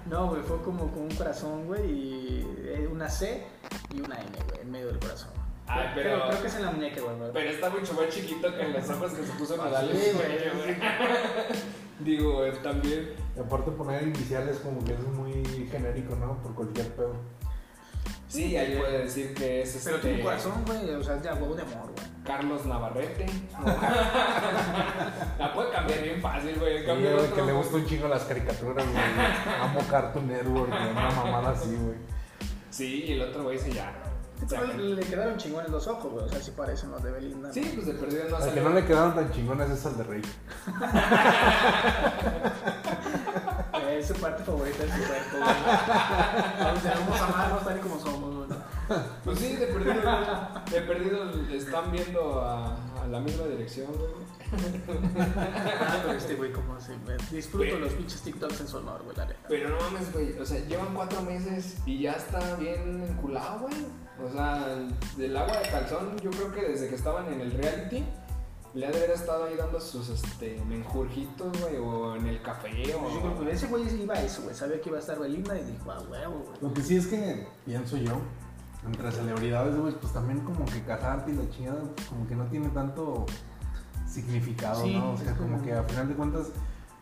no. No, güey, fue como con un corazón, güey, y eh, una C y una N, güey, en medio del corazón. Ay, pero- Creo, creo que es en la muñeca, güey. güey. Pero está mucho más chiquito que en los ojos que se puso Nadal. Sí, güey. Digo, güey, también. Y aparte poner iniciales como que es muy genérico, ¿no? Por cualquier pedo. Sí, ahí puede decir que es Pero este. tiene un corazón, güey, o sea, es de a huevo de amor, güey. Carlos Navarrete. La puede cambiar bien fácil, güey. Sí, otro. que le gusta un chingo las caricaturas, güey. Amo Cartoon Network, güey, una mamada así, güey. Sí, y el otro güey se ya. Le quedaron chingones los ojos, güey, o sea, sí parecen los de Belinda. Sí, pues de perdido no Al que no le quedaron tan chingones es al de Rey. Es su parte favorita de su cuerpo, güey. O sea, vamos a amarnos tal y como somos, güey. Pues sí, de perdido. De perdido le están viendo a, a la misma dirección, güey. Ah, pero este güey, como así, güey. Disfruto Güey. los pinches TikToks en su honor, güey, la neta. Pero no mames, güey. O sea, llevan cuatro meses y ya está bien enculado, güey. O sea, del agua de calzón, yo creo que desde que estaban en el reality, le ha de haber estado ahí dando sus este, menjurjitos, güey, o en el café, o. Yo creo que ese güey iba a eso, güey. Sabía que iba a estar Belinda y dijo, ah, huevo, güey. Lo que sí es que pienso yo, entre celebridades, güey, pues también como que casarte y la chingada, pues, como que no tiene tanto significado, Sí, ¿no? O sea, como- que a final de cuentas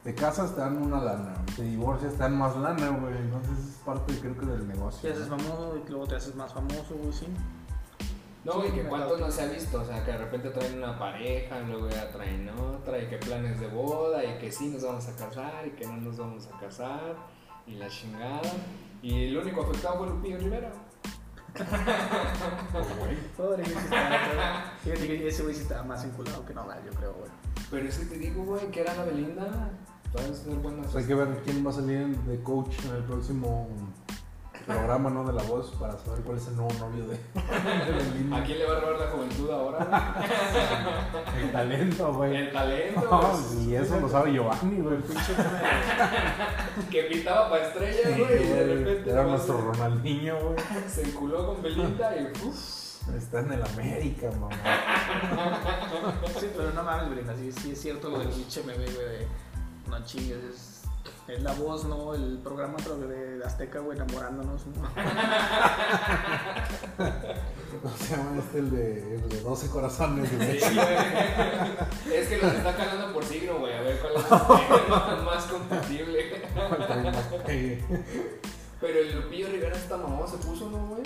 te casas, te dan una lana, te divorcias, te dan más lana, güey. Entonces es parte, creo que, del negocio. Te haces ¿no? famoso y luego te haces más famoso, güey, sí. No, Sí, güey, que cuánto no se ha visto, o sea, que de repente traen una pareja, luego ya traen otra, y que planes de boda, y que sí nos vamos a casar, y que no nos vamos a casar, y la chingada. Y el único afectado fue Lupillo Rivera. Pobre güey, sí está- Fíjate que ese güey sí estaba más enculado que Nodal, yo creo, güey. Pero es que te digo, güey, que era la Belinda. Buenas. Hay que ver quién va a salir de coach en el próximo programa, ¿no? De la voz para saber cuál es el nuevo novio de, de Belinda. ¿A quién le va a robar la juventud ahora? El talento, güey? El talento. Güey. y eso lo sabe Giovanni, güey. Que pintaba para estrellas, Sí, güey, y de repente. Era nuestro Ronaldinho, güey. Se enculó con Belinda y. Uf. Está en el América, mamá. Sí, pero no mames, Belinda, sí, sí es cierto lo del pinche meme, güey, no chingues, es, es la voz, ¿no? El programa pero de Azteca, güey, enamorándonos, ¿no? ¿Cómo se llama este? El de, el de 12 corazones, güey. Sí, güey. Es que los está calando por signo, güey. A ver cuál es el más, más compatible. Pero el Lupillo Rivera está mamón, se puso, ¿no, güey?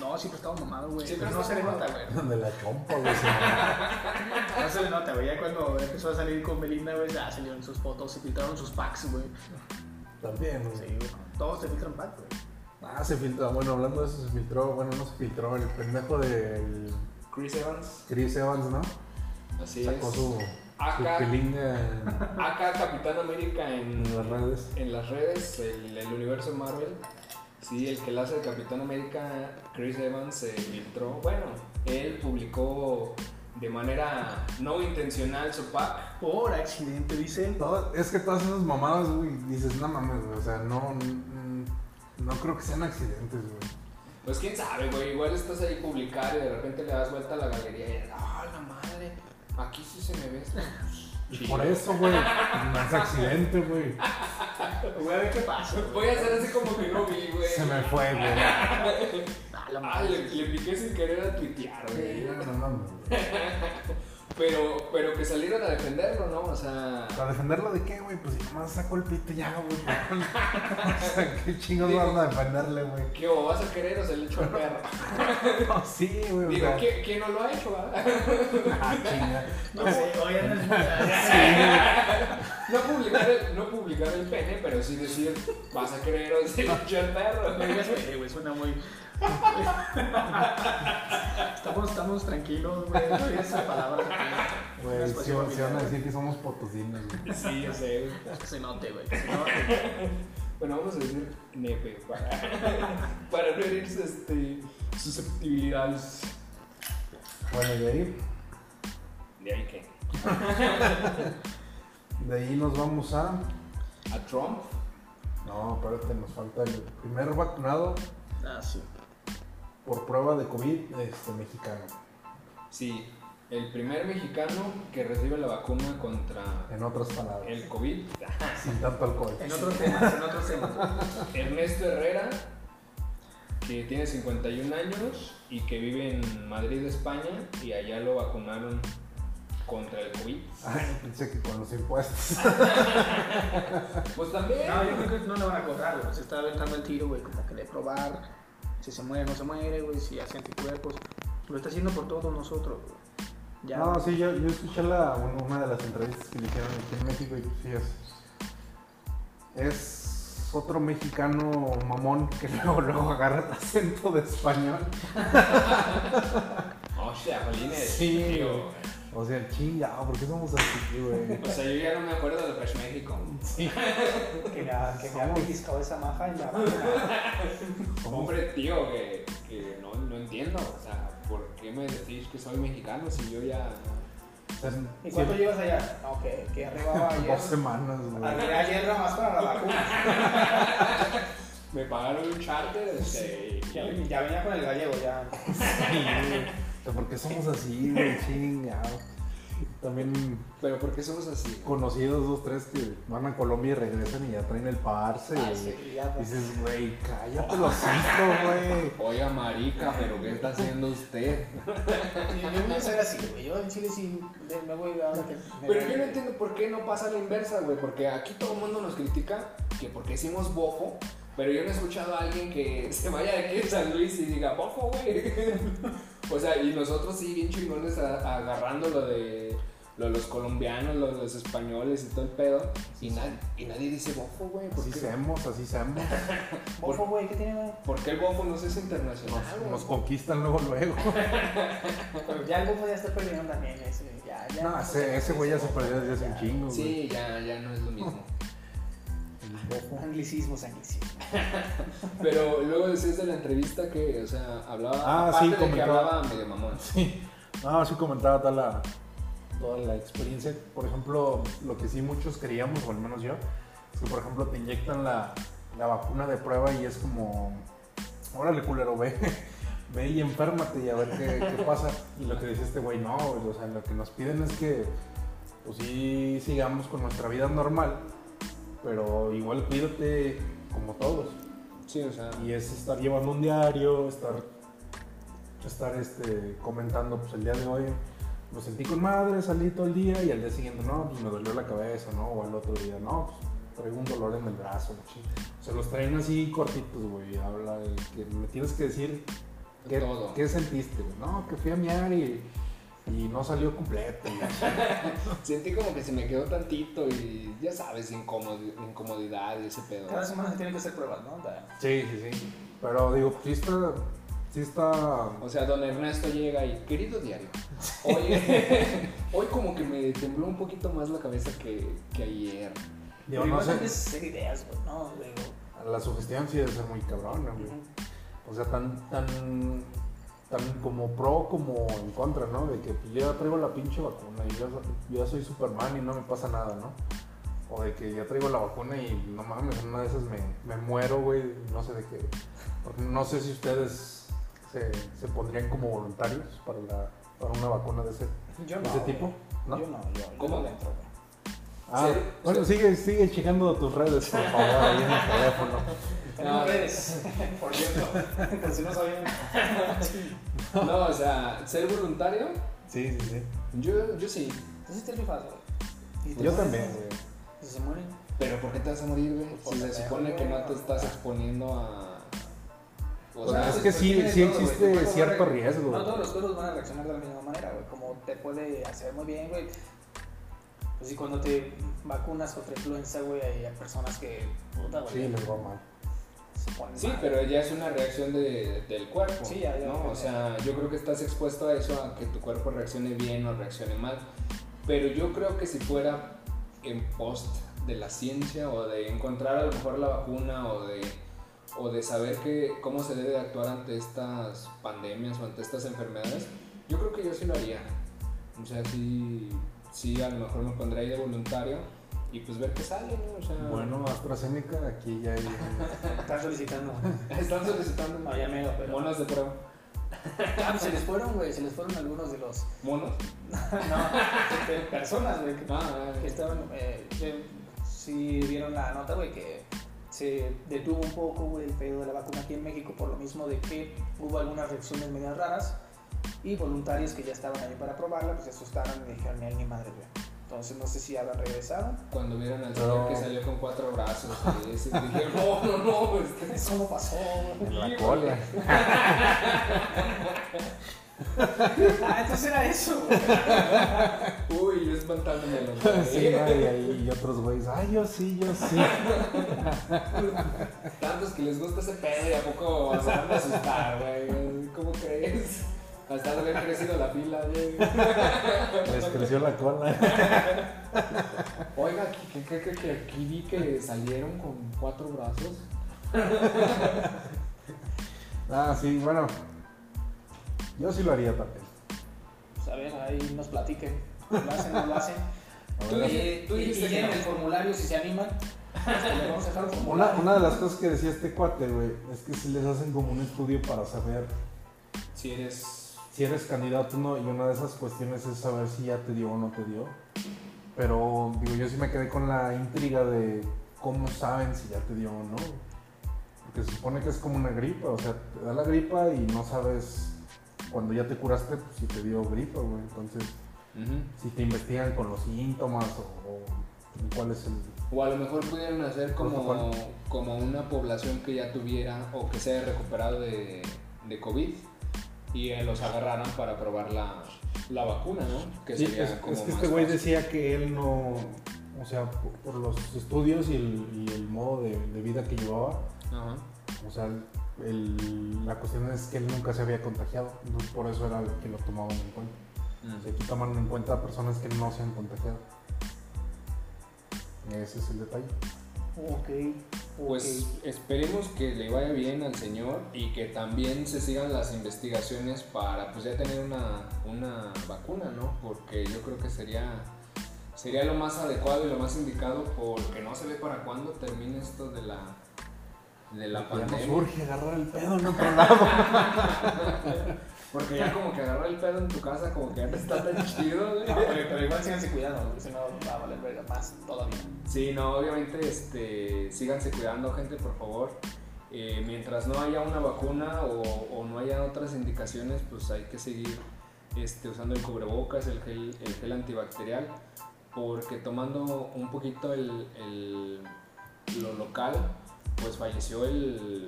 No, siempre estaba mamado, güey. Siempre no está se le nota, güey. Donde la chompa, güey. No se le nota, güey. Ya cuando empezó a salir con Belinda, güey, ya salieron sus fotos, se filtraron sus packs, güey. También, güey. Sí, güey. Todos se filtran packs, güey. Ah, se filtró. Bueno, hablando de eso, se filtró. Bueno, no se filtró. El pendejo del Chris Evans. Chris Evans, ¿no? Así Sacó es. su, su Acá, pilinga en, acá Capitán América en, en las redes. en las redes, el, el universo Marvel. Sí, el que la hace de Capitán América, Chris Evans, se filtró. Bueno, él publicó de manera no intencional su pack. Por accidente, dicen. Todo- es que todas esas mamadas, güey, dices, no mames, güey. O sea, no, mm, no creo que sean accidentes, güey. Pues quién sabe, güey. Igual estás ahí publicar y de repente le das vuelta a la galería y ¡ah, la madre! Aquí sí se me ve Chido. Por eso, güey. No es accidente, güey. Voy a ver qué pasa. Voy a hacer así como que no vi, güey. Se me fue, güey. Ah, la madre. le, le piqué sin querer a tuitear, güey. No mames, güey. Pero, pero que salieron a defenderlo, ¿no? O sea. ¿Para defenderlo de qué, güey? Pues si nomás sacó el pito ya, güey. o sea, ¿qué chingos van a defenderle, güey? ¿Qué o vas a querer o se le echo al perro? No, sí, güey. o Digo, sea, ¿quién, quién no lo ha hecho, ah? Ah, chinga. No sé, oye, no No publicar, el, no publicar el pene, pero sí decir, vas a querer o se le echo al perro. Me digas, güey, güey, suena muy. Estamos, estamos tranquilos, güey. No esa palabra. Güey, si, cosas van- si van a decir que somos potosinos, güey. Sí, yo sé. güey. Que se note, güey. Que se note. Bueno, vamos a decir nepe para, para no herirse este, susceptibilidades. Bueno, y de ahí, De ahí que. de ahí nos vamos a. A Trump. No, espérate, nos falta el primer vacunado Ah, sí. Por prueba de COVID este, mexicano. Sí, el primer mexicano que recibe la vacuna contra En otras palabras, el COVID. sin tanto alcohol. En otros temas, en otros temas. Ernesto Herrera, que tiene 51 años y que vive en Madrid, España, y allá lo vacunaron contra el COVID. Ay, pensé que con los impuestos. Pues también. No, yo creo que no le van a cobrar, güey. Se está aventando el tiro, güey, como que de probar si se muere no se muere, güey, si hace anticuerpos. Lo está haciendo por todos nosotros, güey. Ya. No, sí, yo, yo escuché la, una, de las entrevistas que le hicieron aquí en México y pues sí es. Es otro mexicano mamón que luego, luego agarra el acento de español. O sea, Jolines. Sí, tío. güey. O sea, chingado, ¿por qué somos así, güey? O sea, yo ya no me acuerdo de Fresh México. Sí. Que me ha, que me ha pellizcado esa maja y la Hombre, tío, que, que no, no entiendo. O sea, ¿por qué me decís que soy mexicano si yo ya. ¿Y cuánto llevas allá? No, que, que arribaba ayer. Dos semanas, güey. Arribaba ayer nada más para la vacuna. Me pagaron un charter, este. Ya, ven- ya venía con el gallego, ya. Sí, güey. O sea, ¿Por qué somos así, güey? Chingado. También Pero ¿por qué somos así? conocidos dos, tres que van a Colombia y regresan y ya traen el parce. Ah, y sí, ya, pues. Dices, güey, cállate los cinco, güey. Oiga, marica, pero ¿qué está haciendo usted? Yo voy a ser así, güey. Yo en Chile sí me- voy a que. Pero yo no entiendo por qué no pasa la inversa, güey. Porque aquí todo el mundo nos critica que porque hicimos bofo. Pero yo no he escuchado a alguien que se vaya de aquí de San Luis y diga bofo, güey. O sea, y nosotros sí, bien chingones, a- agarrando lo de, lo de los colombianos, los españoles y todo el pedo. Y, nadie y nadie dice bofo, güey. ¿Por Así qué? seamos, así seamos. Bofo, güey, ¿qué tiene, güey? ¿Por qué el bofo no se hace internacional? Nos, nos conquistan luego, luego. Pero ya el bofo ya está perdido también, ese, ya, ya. No, ese, ese güey ya se perdió desde hace un chingo, güey. Sí, ya, ya no es lo mismo. Anglicismos, anglicismos. Pero luego decías de la entrevista que, o sea, hablaba. Ah, aparte sí, de que hablaba medio mamón. Sí. No, sí comentaba toda la, toda la experiencia. Por ejemplo, lo que sí muchos queríamos, o al menos yo, es que por ejemplo te inyectan la, la vacuna de prueba y es como, órale culero, ve, ve y enférmate y a ver qué, qué pasa. Y lo que dice este güey, no, o sea, lo que nos piden es que, pues sí, sigamos con nuestra vida normal, pero igual cuídate como todos. Sí, o sea. Y es estar llevando un diario, estar, estar este, comentando, pues el día de hoy me sentí con madre, salí todo el día y al día siguiente, no, pues me dolió la cabeza, ¿no? O al otro día, no, pues traigo un dolor en el brazo, la chingada. Se los traen así cortitos, güey, habla de que me tienes que decir qué, Todo. qué sentiste, güey. No, que fui a miar y, y no salió completo. Sentí como que se me quedó tantito y ya sabes, incomodi- incomodidad y ese pedo. Cada semana se tienen que hacer pruebas, ¿no? Sí, sí, sí. Pero digo, sí está, sí está O sea, don Ernesto llega y, querido diario, hoy, hoy como que me tembló un poquito más la cabeza que, que ayer. Digo, Pero no sé, hacer ideas, güey, ¿no? Digo, la sugestión sí debe ser muy cabrona, güey. O sea, tan, tan, tan como pro como en contra, ¿no? De que pues, yo ya traigo la pinche vacuna y yo, yo ya soy Superman y no me pasa nada, ¿no? O de que ya traigo la vacuna y no mames, una de esas me, me muero, güey, no sé de qué. Porque no sé si ustedes se, se pondrían como voluntarios para, la, para una vacuna de ese, Yo de no. ese tipo, ¿no? Yo no, yo, yo ¿Cómo? no entro. Ah, Sí, bueno, sí. sigue, sigue checando tus redes, por favor, ahí en el teléfono. Tenemos No. redes, por cierto. Por si no sabían. No, o sea, ser voluntario, Sí, sí, sí. yo, yo sí. Entonces te rifas, güey. Yo también, güey. Y se mueren. Pero ¿por qué te vas a morir, güey? Si se supone que no te estás exponiendo a... O Pues sea, es que sí, sí existe cierto riesgo. No todos los cuerpos van a reaccionar de la misma manera, güey. Como te puede hacer muy bien, güey. Pues sí, cuando te vacunas contra influenza, güey, hay personas que, puta, güey, Sí, les va mal. Sí, pero ya es una reacción de- del cuerpo. Sí, ya, ya, ¿no? ya. O sea, yo creo que estás expuesto a eso, a que tu cuerpo reaccione bien o reaccione mal. Pero yo creo que si fuera en post de la ciencia o de encontrar a lo mejor la vacuna o de, o de saber que, cómo se debe actuar ante estas pandemias o ante estas enfermedades, yo creo que yo sí lo haría. O sea, sí, sí a lo mejor me pondría ahí de voluntario y pues ver qué sale, ¿no? O sea, Bueno, AstraZeneca, aquí ya hay. Están solicitando. están solicitando No, ya mero, pero. monos de prueba. Ah, pues se les fueron, güey. Se les fueron algunos de los. ¿Monos? No, de personas, güey. Que, Ah, que estaban. Eh, que sí vieron la nota, güey, que se detuvo un poco, güey, el pedido de la vacuna aquí en México por lo mismo de que hubo algunas reacciones medias raras y voluntarios que ya estaban ahí para probarla, pues se asustaron y dijeron, ni, ni madre, güey. Entonces no sé si habrán regresado. Cuando vieron al señor que salió con cuatro brazos y ese, dijeron, no, no, no, este Eso no pasó. En la cola. Ah, entonces era eso. Uy, yo espantándome los Sí, ahí- y otros güeyes, ay, yo sí, yo sí. Tantos que les gusta ese pedo y a poco se van a asustar, güey. ¿Cómo crees? Hasta de haber crecido la fila, güey. Les creció la cola. Oiga, que, que, que, que aquí vi que salieron con cuatro brazos. Ah, sí, bueno. Yo sí lo haría también. Pues a ver, ahí nos platiquen. ¿Lo hacen o no lo hacen? Tú Y, tú y, dijiste que no. el formulario si se animan. Este, le vamos a dejar un Una, formulario. una de las cosas que decía este cuate, güey, es que si les hacen como un estudio para saber Si eres. Si eres candidato no, y una de esas cuestiones es saber si ya te dio o no te dio. Pero, digo, yo sí me quedé con la intriga de cómo saben si ya te dio o no. Porque se supone que es como una gripa, o sea, te da la gripa y no sabes cuando ya te curaste pues, si te dio gripa, güey. Entonces, si te investigan con los síntomas o, o cuál es el... O a lo mejor pudieron hacer como, como una población que ya tuviera o que se haya recuperado de, de COVID y eh, los agarraran para probar la, la vacuna, ¿no? Que Sí, sería es, como es que este güey decía que él no, o sea, por, por los estudios y el, y el modo de, de vida que llevaba, Ajá. o sea, el- la cuestión es que él nunca se había contagiado, por eso era que lo tomaban en cuenta. O sea, Mm. aquí toman en cuenta a personas que no se han contagiado. Ese es el detalle. Ok. Pues esperemos que le vaya bien al señor y que también se sigan las investigaciones para pues ya tener una, una vacuna, ¿no? Porque yo creo que sería, sería lo más adecuado y lo más indicado porque no se ve para cuándo termine esto de la, de la Ya nos pandemia. urge agarrar el pedo en otro lado. Porque ya como que agarrar el pedo en tu casa como que ya no está tan chido, güey. No, pero, pero igual síganse cuidando, porque si no va a valer verga más todavía. Sí, no, obviamente este, síganse cuidando, gente, por favor. Eh, mientras no haya una vacuna o, o no haya otras indicaciones, pues hay que seguir este, usando el cubrebocas, el gel, el gel antibacterial, porque tomando un poquito el, el- lo local, pues falleció el,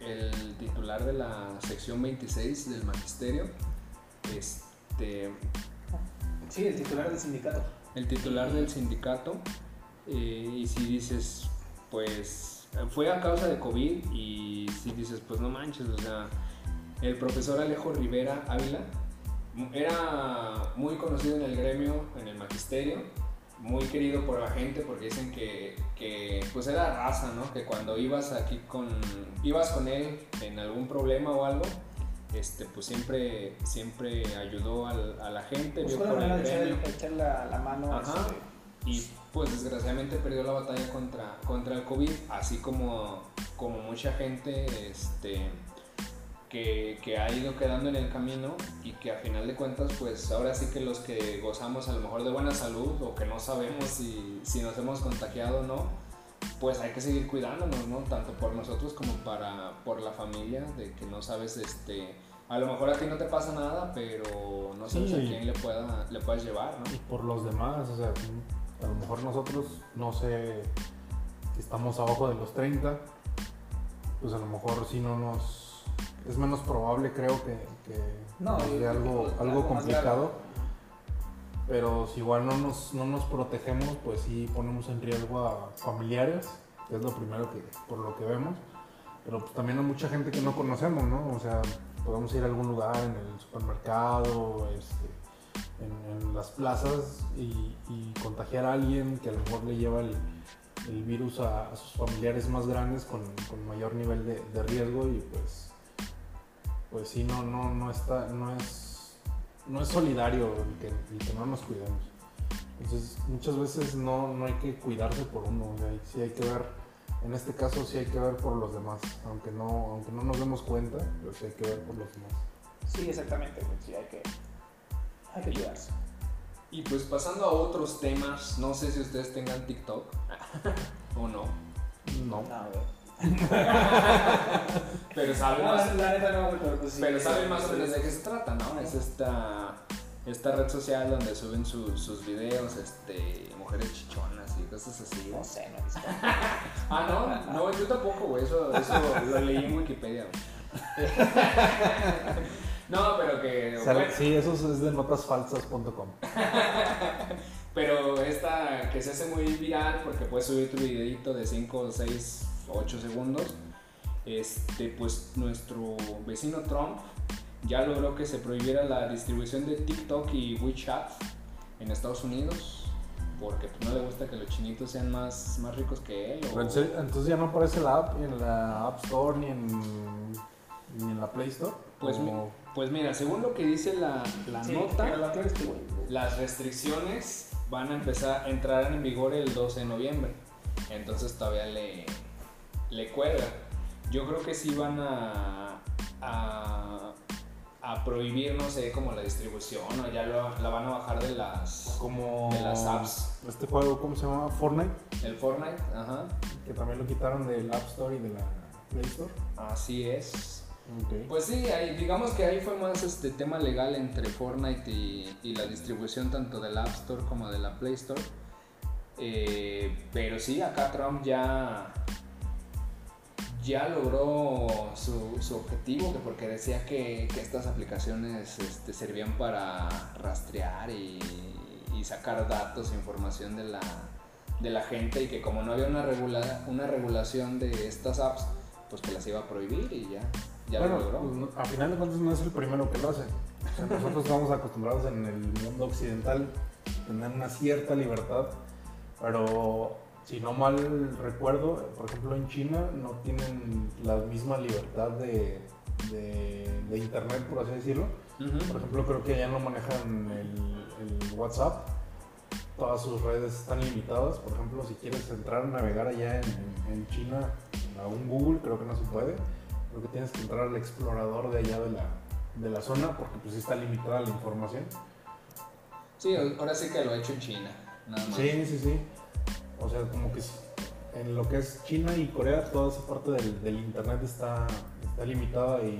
el titular de la sección 26 del magisterio. Este, Sí, el titular del sindicato. el titular del sindicato eh, y si dices pues fue a causa de COVID y si dices pues no manches, o sea, el profesor Alejo Rivera Ávila era muy conocido en el gremio, en el magisterio, muy querido por la gente porque dicen que, que, pues era raza, ¿no? Que cuando ibas aquí con, ibas con él en algún problema o algo, este, pues siempre, siempre ayudó al- a la gente, vio la por el echar la, la mano. Ajá. este, Y pues desgraciadamente perdió la batalla contra, contra el COVID, así como, como mucha gente este, que, que ha ido quedando en el camino y que a final de cuentas pues ahora sí que los que gozamos a lo mejor de buena salud o que no sabemos si, si nos hemos contagiado o no, pues hay que seguir cuidándonos, ¿no? Tanto por nosotros como para por la familia, de que no sabes, este, a lo mejor a ti no te pasa nada, pero no sabes Sí. a quién le, pueda, le puedas llevar, ¿no? y por los demás, o sea, a lo mejor nosotros, no sé, estamos abajo de los 30, pues a lo mejor sí no nos... Es menos probable, creo, que, que No, dé algo, algo complicado. Pero si igual no nos, no nos protegemos, pues sí ponemos en riesgo a familiares, que es lo primero que, por lo que vemos. Pero pues también hay mucha gente que no conocemos, ¿no? O sea, podemos ir a algún lugar en el supermercado, este, en, en las plazas y, y contagiar a alguien que a lo mejor le lleva el, el virus a, a sus familiares más grandes con, con mayor nivel de, de riesgo y pues pues sí no no no está no es no es solidario el que, el que no nos cuidemos. Entonces muchas veces no, no hay que cuidarse por uno o sea, sí hay que ver en este caso sí hay que ver por los demás aunque no aunque no nos demos cuenta pero sí hay que ver por los demás. Sí, exactamente, güey, sí, hay que, hay que ayudarse. Y pues pasando a otros temas, no sé si ustedes tengan TikTok. O no, no. No, güey. pero saben No, más, la neta no, pero pues sí. pero saben más o menos de qué se trata, ¿no? Es esta, esta red social donde suben su- sus videos, este, mujeres chichonas y cosas así. No sé, no he visto. Ah, no, no, yo tampoco, güey, eso, eso lo leí en Wikipedia. güey. No, pero que... O sea, bueno, sí eso es de notasfalsas.com Pero esta que se hace muy viral porque puedes subir tu videito de 5, 6, 8 segundos. Este, pues nuestro vecino Trump ya logró que se prohibiera la distribución de TikTok y WeChat en Estados Unidos porque pues, no le gusta que los chinitos sean más, más ricos que él. o- entonces ya no aparece la app ni en la App Store ni en, ni en la Play Store. Pues, mi- Como- pues mira, según lo que dice la, la Sí, nota, güey. las restricciones van a empezar, entrarán en vigor el 12 de noviembre. Entonces todavía le, le cuelga. Yo creo que sí van a, a, a prohibir, no sé, como la distribución o ya lo- la van a bajar de las, como de las apps. Este juego, ¿cómo se llama? Fortnite, El Fortnite, ajá, que también lo quitaron del App Store y de la Play Store. así es. Ok. Pues sí, ahí- digamos que ahí fue más este tema legal entre Fortnite y, y la distribución tanto del App Store como de la Play Store. Eh, pero sí, acá Trump ya, ya logró su, su objetivo, que porque decía que, que estas aplicaciones este, servían para rastrear y, y sacar datos e información de la, de la gente y que como no había una, regula, una regulación de estas apps, pues que las iba a prohibir y ya, ya bueno, lo logró. pues, no- a final de cuentas no es el primero que lo hace. O sea, nosotros estamos acostumbrados en el mundo occidental a tener una cierta libertad, pero si no mal recuerdo, por ejemplo en China no tienen la misma libertad de, de- de internet, por así decirlo. Por ejemplo, creo que ya no manejan el, el WhatsApp. Todas sus redes están limitadas. Por ejemplo, si quieres entrar a navegar allá en, en China a un Google, creo que no se puede. Creo que tienes que entrar al explorador de allá de la, de la zona porque pues está limitada la información. Sí, ahora sí que lo ha hecho en China, nada más. Sí, sí, sí. O sea, como que en lo que es China y Corea, toda esa parte del, internet está, limitada y,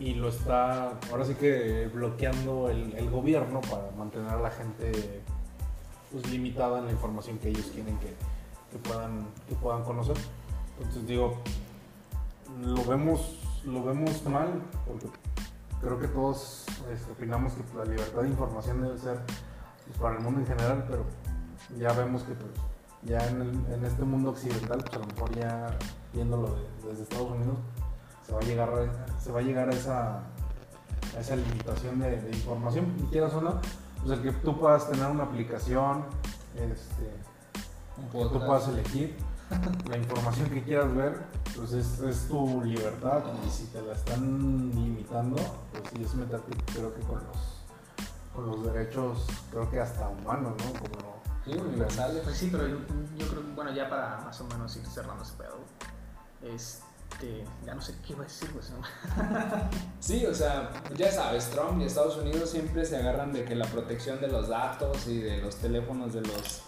y lo está, ahora sí que bloqueando el, el gobierno para mantener a la gente pues, limitada en la información que ellos quieren que, que puedan, que puedan conocer. Entonces digo, lo vemos, lo vemos mal porque creo que todos este, opinamos que la libertad de información debe ser pues, para el mundo en general, pero ya vemos que pues, ya en, el- en este mundo occidental, pues a lo mejor ya viéndolo de- desde Estados Unidos, se va a llegar a, se va a, llegar a, esa, a esa limitación de, de información. Y quieras o no, pues el que tú puedas tener una aplicación, este, Un que tú puedas elegir la información que quieras ver, pues es, es tu libertad y si te la están limitando, pues sí es meterte creo que con los, con los derechos, creo que hasta humanos, ¿no? Como, Sí, universales. Pues sí, pero yo, yo creo que, bueno, ya para más o menos ir cerrando ese pedo, este, ya no sé qué iba a decir, pues, ¿no? Sí, o sea, ya sabes, Trump y Estados Unidos siempre se agarran de que la protección de los datos y de los teléfonos de los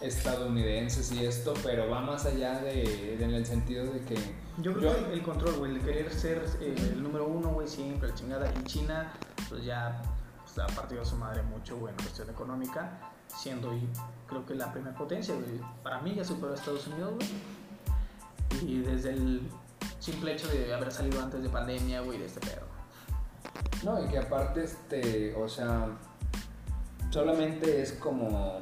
estadounidenses y esto, pero va más allá de, de en el sentido de que Yo Yo- creo que el, control, güey, el querer ser eh, el número uno, güey, siempre, la chingada. En China, pues ya pues, ha partido su madre mucho, güey, en cuestión económica, siendo, creo que la primera potencia. Para mí ya superó a Estados Unidos. Y desde el simple hecho de haber salido antes de pandemia, güey, de este pedo. No, y que aparte, este, o sea, solamente es como,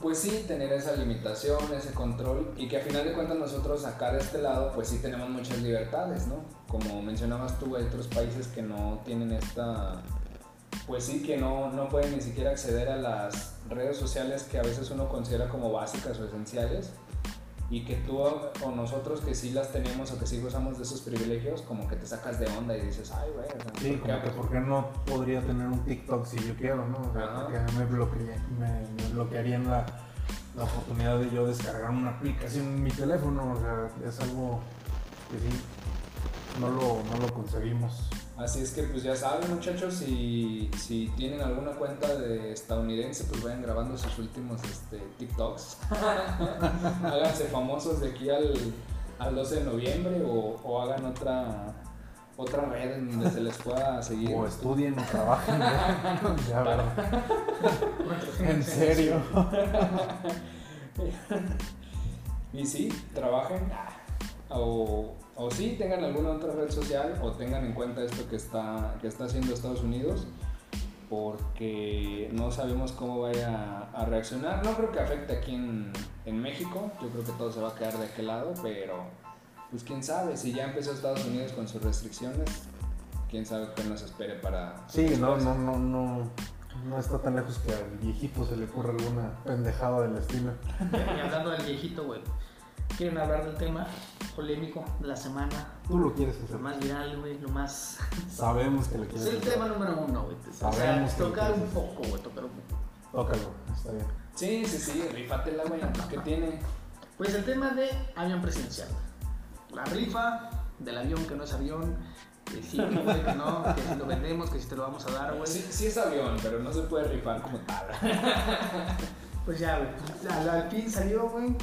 pues sí, tener esa limitación, ese control, y que a final de cuentas nosotros acá de este lado, pues sí tenemos muchas libertades, ¿no? Como mencionabas tú, hay otros países que no tienen esta, pues sí, que no, no pueden ni siquiera acceder a las redes sociales que a veces uno considera como básicas o esenciales. Y que tú o nosotros que sí las tenemos o que sí gozamos de esos privilegios, como que te sacas de onda y dices, ay, güey, o sea, Sí, ¿por qué? como que por qué no podría tener un TikTok si yo quiero, ¿no? O sea, porque me, bloquearía, me, me bloquearían la, la oportunidad de yo descargar una aplicación en mi teléfono, o sea, es algo que sí, no lo, no lo concebimos. Así es que pues ya saben muchachos, si, si tienen alguna cuenta de estadounidense, pues vayan grabando sus últimos este, TikToks. Háganse famosos de aquí al, al 12 de noviembre o, o hagan otra, otra red en donde se les pueda seguir. O estudien o trabajen, ya, ya, ¿verdad? En serio. Y sí, trabajen o, o sí, tengan alguna otra red social o tengan en cuenta esto que está, que está haciendo Estados Unidos porque no sabemos cómo vaya a reaccionar. No creo que afecte aquí en, en México, yo creo que todo se va a quedar de aquel lado, pero pues quién sabe, si ya empezó Estados Unidos con sus restricciones, quién sabe qué nos espere para... Sí, no, no, no, no, no está tan lejos que al viejito se le ocurra alguna pendejada del estilo. Y hablando del viejito, güey, ¿quieren hablar del tema polémico de la semana? Tú lo quieres hacer. Lo más viral, güey, lo más... Sabemos que lo Es quieres el hacer. tema número uno, güey. O sea, Sabemos que lo tocar un poco, güey, tocar un poco. Tócalo, está bien. Sí, sí, sí, rífatela, güey, pues, ¿qué tiene? Pues el tema de avión presidencial. La rifa del avión que no es avión, que sí, que puede que no, que si lo vendemos, que si te lo vamos a dar, güey. Sí, sí es avión, pero no se puede rifar como tal. Pues ya, güey. Al fin salió, güey.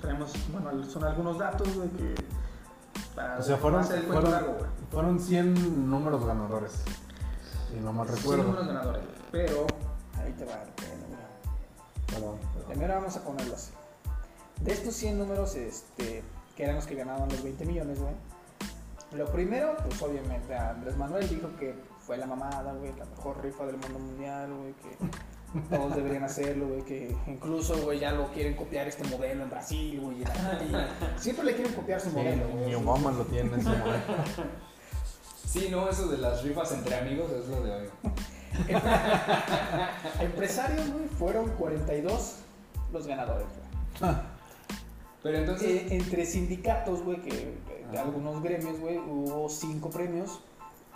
Traemos, bueno, son algunos datos, güey, que. Para O sea, fueron, hacer el fueron, largo, fueron 100 números ganadores. Si no mal recuerdo. números ganadores. Pero. Ahí te va. Perdón, perdón. Primero vamos a ponerlo así. De estos 100 números, este, que eran los que ganaban los 20 millones, güey. Lo primero, pues obviamente Andrés Manuel dijo que fue la mamada, güey, la mejor rifa del mundo mundial, güey, que todos deberían hacerlo, güey, que incluso, güey, ya lo quieren copiar este modelo en Brasil, güey, en Argentina. Siempre le quieren copiar su Sí, modelo, güey. mi Obama lo tiene ese modelo. Sí, no, eso de las rifas entre amigos es lo de hoy. Empresarios, güey, fueron 42 los ganadores, güey. Pero entonces, Eh, entre sindicatos, güey, que que de algunos gremios, güey, hubo cinco premios.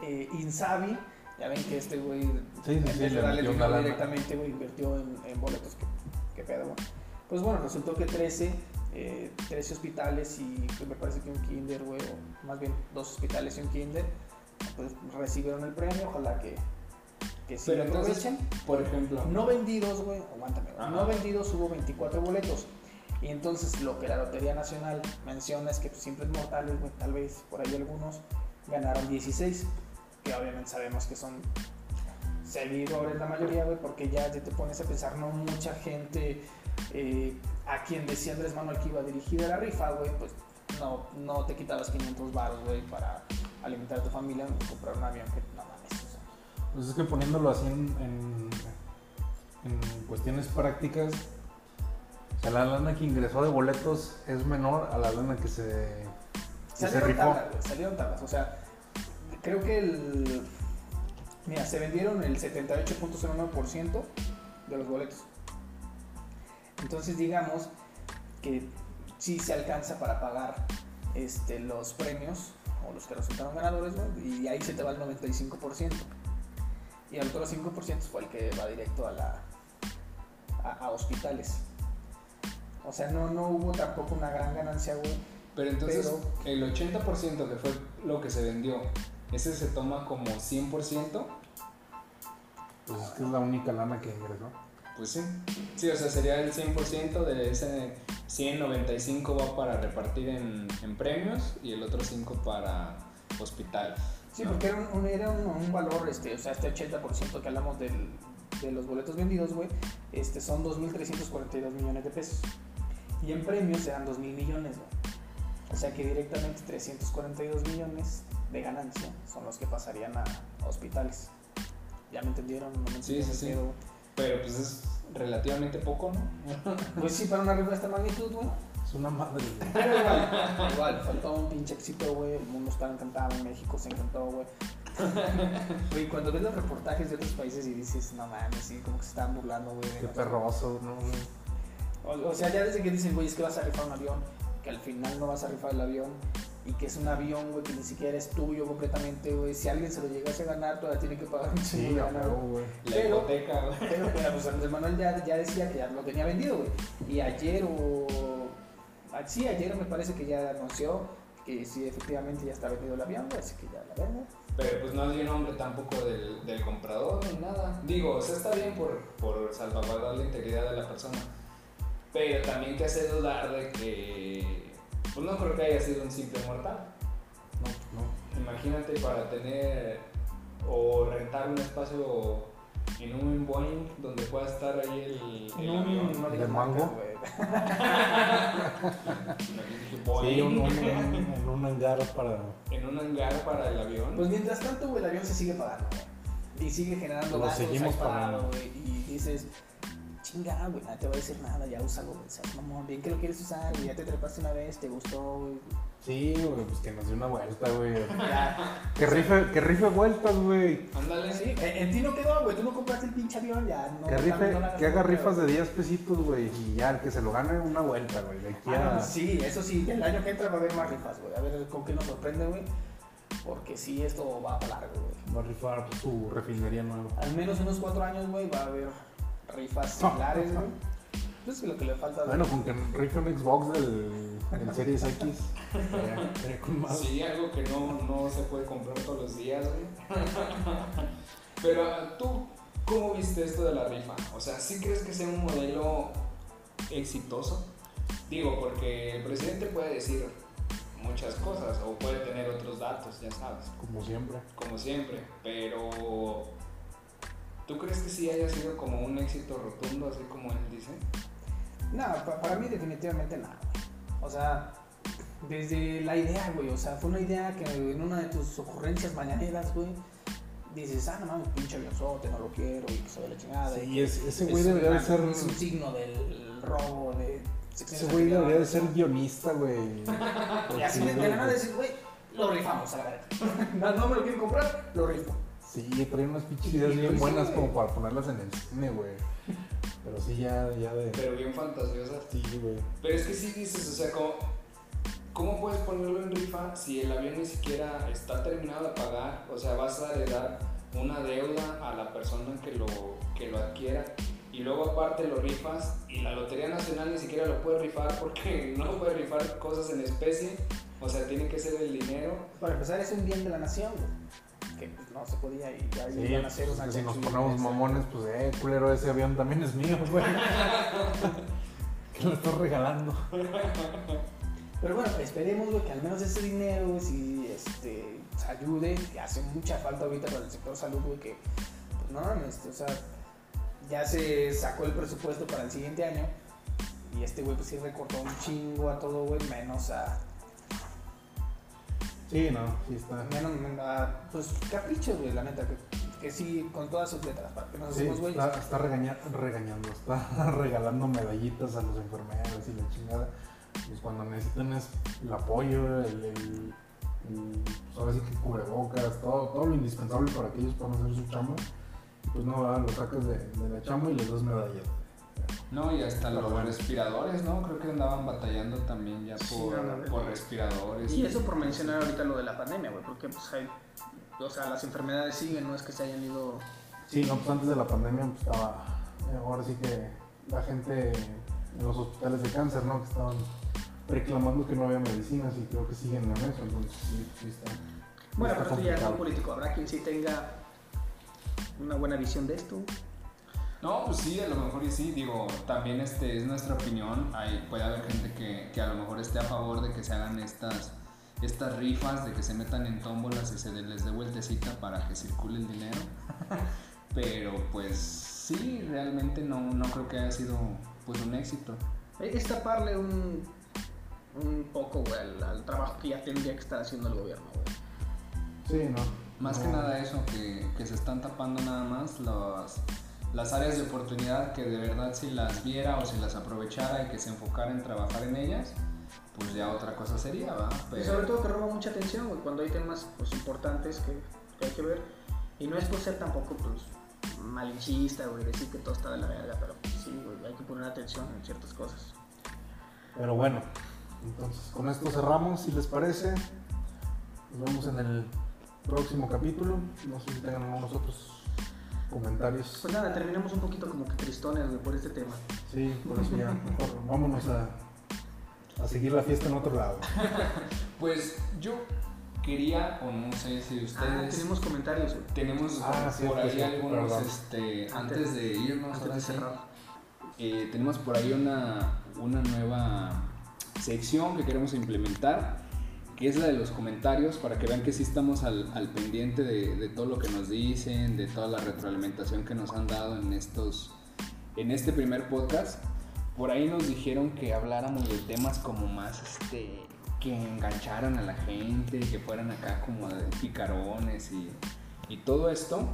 Eh, Insabi, ya ven que este güey, Sí, sí, en vez de darle dinero directamente, güey, invirtió en, en boletos. ¿Qué, qué pedo, güey? Pues bueno, resultó que 13, eh, 13 hospitales y que me parece que un kinder, güey, o más bien dos hospitales y un kinder, pues recibieron el premio. Ojalá que, que sí pero lo entonces, aprovechen. por ejemplo, No vendidos, güey, aguántame. Ajá. No vendidos hubo 24 boletos. Y entonces lo que la Lotería Nacional menciona es que pues, simples mortales, güey, tal vez por ahí algunos ganaron 16, obviamente sabemos que son seguidores la mayoría, güey, porque ya te pones a pensar, no mucha gente eh, a quien decía Andrés Manuel que iba dirigida la rifa, güey, pues no, no te quitabas 500 baros, güey, para alimentar a tu familia y comprar un avión que no mames. o sea. Pues es que poniéndolo así en, en, en cuestiones prácticas, o sea, la lana que ingresó de boletos es menor a la lana que se, que se Salieron rifó. tablas, salieron tablas. O sea, creo que el. Mira, se vendieron el 78.09% de los boletos. Entonces, digamos que sí se alcanza para pagar este, los premios o los que resultaron ganadores, güey, y ahí se te va el 95%. Y el otro 5% fue el que va directo a, la, a, a hospitales. O sea, no, no hubo tampoco una gran ganancia, güey. pero entonces pero- el 80% que fue lo que se vendió, ese se toma como 100%, Pues es que es la única lana que ingresó. pues sí. Sí, o sea, sería el 100% de ese 195 va para repartir en, en premios y el otro 5 para hospital. Sí, ¿no? porque era un, un- era un, un valor, este, o sea, este 80% que hablamos del- de los boletos vendidos, güey, este, son 2.342 millones de pesos. Y en premios eran 2.000 millones, güey. O sea que directamente 342 millones de ganancia son los que pasarían a hospitales. ¿Ya me entendieron? ¿No me Sí, entendieron sí, sí. Pero pues es relativamente poco, ¿no? Pues sí, para una rifa de esta magnitud, güey. Es una madre. güey. Pero igual, igual, faltó un pinche éxito, güey. El mundo estaba encantado, en México se encantó, güey. Güey, cuando ves los reportajes de otros países y dices, no mames, sí, como que se estaban burlando, güey. Qué nosotros". perroso, ¿no? güey? O, o sea, ya desde que dicen, güey, es que vas a rifar un avión, que al final no vas a rifar el avión, y que es un avión, güey, que ni siquiera es tuyo completamente, güey. Si alguien se lo llegase a ganar, todavía tiene que pagar un chingo Sí, güey. La Pero- hipoteca, güey. Pero, pero, pues Andrés Manuel ya, ya decía que ya lo tenía vendido, güey. Y ayer o... ah, Sí, ayer me parece que ya anunció que sí, efectivamente ya está vendido el avión, güey, así que ya la vende. Pero pues no dio nombre tampoco del, del comprador ni nada. Digo, o sea, está bien por, por salvaguardar la integridad de la persona. Pero también te hace dudar de que, pues no creo que haya sido un simple mortal. No, no. Imagínate para tener o rentar un espacio en un Boeing donde pueda estar ahí el, el No, avión. no ¿De digas mango? Sí, un, un- un- en un hangar para. en un hangar para el avión. Pues mientras tanto, güey, el avión se sigue pagando, güey. Y sigue generando Lo gastos seguimos pagando. güey. Y dices, chinga, güey, nadie te va a decir nada, ya úsalo, güey. O sea, mamón, bien que lo quieres usar, güey, ya te trepaste una vez, te gustó, güey. Sí, güey, pues que nos dé una vuelta, güey. Ya. Que rife, que rife vueltas, güey. Ándale. Sí, en, en ti no quedó, güey. Tú no compraste el pinche avión, ya. No, Que, rife, no que haga rifas de 10 pesitos, güey. Y ya, el que se lo gane una vuelta, güey. De aquí Ah, a. sí, eso sí, el año que entra va a haber más rifas, güey. A ver con qué nos sorprende, güey. Porque sí, esto va para largo, güey. Va a rifar su refinería nueva. Al menos unos cuatro años, güey, va a haber rifas similares, güey. Pues lo que le falta. Bueno, con que rife un Xbox del, del Series X. más. Sí, algo que no, no se puede comprar todos los días, güey. Pero tú, ¿cómo viste esto de la rifa? O sea, ¿sí crees que sea un modelo exitoso? Digo, porque el presidente puede decir muchas cosas o puede tener otros datos, ya sabes, Como siempre. como siempre, pero ¿tú crees que sí haya sido como un éxito rotundo, así como él dice? No, pa- para mí definitivamente nada, güey. O sea, desde la idea, güey. O sea, fue una idea que en una de tus ocurrencias mañaneras, güey, dices, ah, no mames, pinche avionzote, no lo quiero, y que se ve la chingada. Sí, es- ese es güey debería de una- ser. Es un signo del robo, de... Ese güey debería de ser guionista, güey. Y así de, la nada decir, güey, lo rifamos a la verga. no, no me lo quieren comprar, lo rifo. Sí, trae unas pinches ideas Sí, bien buenas sí, como para ponerlas en el cine, güey. Pero sí, ya, ya de. Pero bien fantasiosas. Sí, güey. Pero es que sí dices, o sea, ¿cómo, ¿cómo puedes ponerlo en rifa si el avión ni siquiera está terminado de pagar? O sea, vas a heredar una deuda a la persona que lo, que lo adquiera y luego aparte lo rifas y la Lotería Nacional ni siquiera lo puede rifar porque no puede rifar cosas en especie. O sea, tiene que ser el dinero. Para empezar, es un bien de la nación, güey. Que pues, no se podía y ya Sí, iban a hacer pues, una si nos ponemos mamones, pues, eh, culero, ese avión también es mío, güey. que lo estás regalando. Pero bueno, esperemos, güey, que al menos ese dinero, güey, sí, este, pues, ayude, que hace mucha falta ahorita para el sector salud, güey, que, pues no, este, o sea, ya se sacó el presupuesto para el siguiente año y este güey, pues sí recortó un chingo a todo, güey, menos a, Sí, no, sí está. menos, a, pues, caprichos, güey, la neta, que, que sí, con todas sus letras, para que nos Sí, hacemos, güey. está, está regaña- regañando, está regalando medallitas a los enfermeros y la chingada. Pues cuando necesitan es el apoyo, el, el- el- pues ahora sí que cubrebocas, todo, todo lo indispensable para que ellos puedan hacer su chamba. Pues no, ¿verdad? lo sacas de, de la chamba y les das medallas. No, y hasta Pero los bueno. respiradores, ¿no? Creo que andaban batallando también ya Sí, por, respiradores. Y eso por mencionar ahorita lo de la pandemia, güey, porque pues hay, o sea, las enfermedades siguen, no es que se hayan ido Sí, no, pues antes de la pandemia pues estaba, eh, ahora sí que la gente en los hospitales de cáncer, ¿no? Que estaban reclamando que no había medicinas y creo que siguen en eso, entonces sí, sí está. Bueno, pero esto ya es complicado. político. Habrá quien sí tenga una buena visión de esto. No, pues sí, a lo mejor y sí, digo, también este es nuestra opinión, Hay, puede haber gente que, que a lo mejor esté a favor de que se hagan estas, estas rifas, de que se metan en tómbolas y se les dé vueltecita para que circule el dinero, pero pues sí, realmente no, no creo que haya sido pues un éxito. Es taparle un, un poco, güey, al, al trabajo que ya tendría que estar haciendo el gobierno, güey. Sí, no. Más que nada eso, que, que se están tapando nada más las, las áreas de oportunidad que de verdad si las viera o si las aprovechara y que se enfocara en trabajar en ellas, pues ya otra cosa sería, ¿va? Y Pero, sobre todo que roba mucha atención, güey, cuando hay temas pues, importantes que, que hay que ver. Y no es por ser tampoco, pues, malinchista, güey, decir que todo está de la verga, pero pues, sí, güey, hay que poner atención en ciertas cosas. Pero bueno, entonces con esto cerramos, si les parece. Nos vemos en el próximo capítulo. No sé si tengan algunos otros comentarios. Pues nada, terminamos un poquito como que tristones, por este tema. Sí, por eso ya mejor vámonos a, a seguir la fiesta en otro lado. pues yo quería, o no sé si Ah, ustedes... tenemos comentarios, tenemos Ah, por ahí algunos, perdón. este, antes de irnos, Antes de cerrar. Eh, tenemos por ahí una, una nueva sección que queremos implementar, que es la de los comentarios, para que vean que sí estamos al, al pendiente de, de todo lo que nos dicen, de toda la retroalimentación que nos han dado en, estos, en este primer podcast. Por ahí nos dijeron que habláramos de temas como más este, que engancharan a la gente, que fueran acá como de picarones y, y todo esto.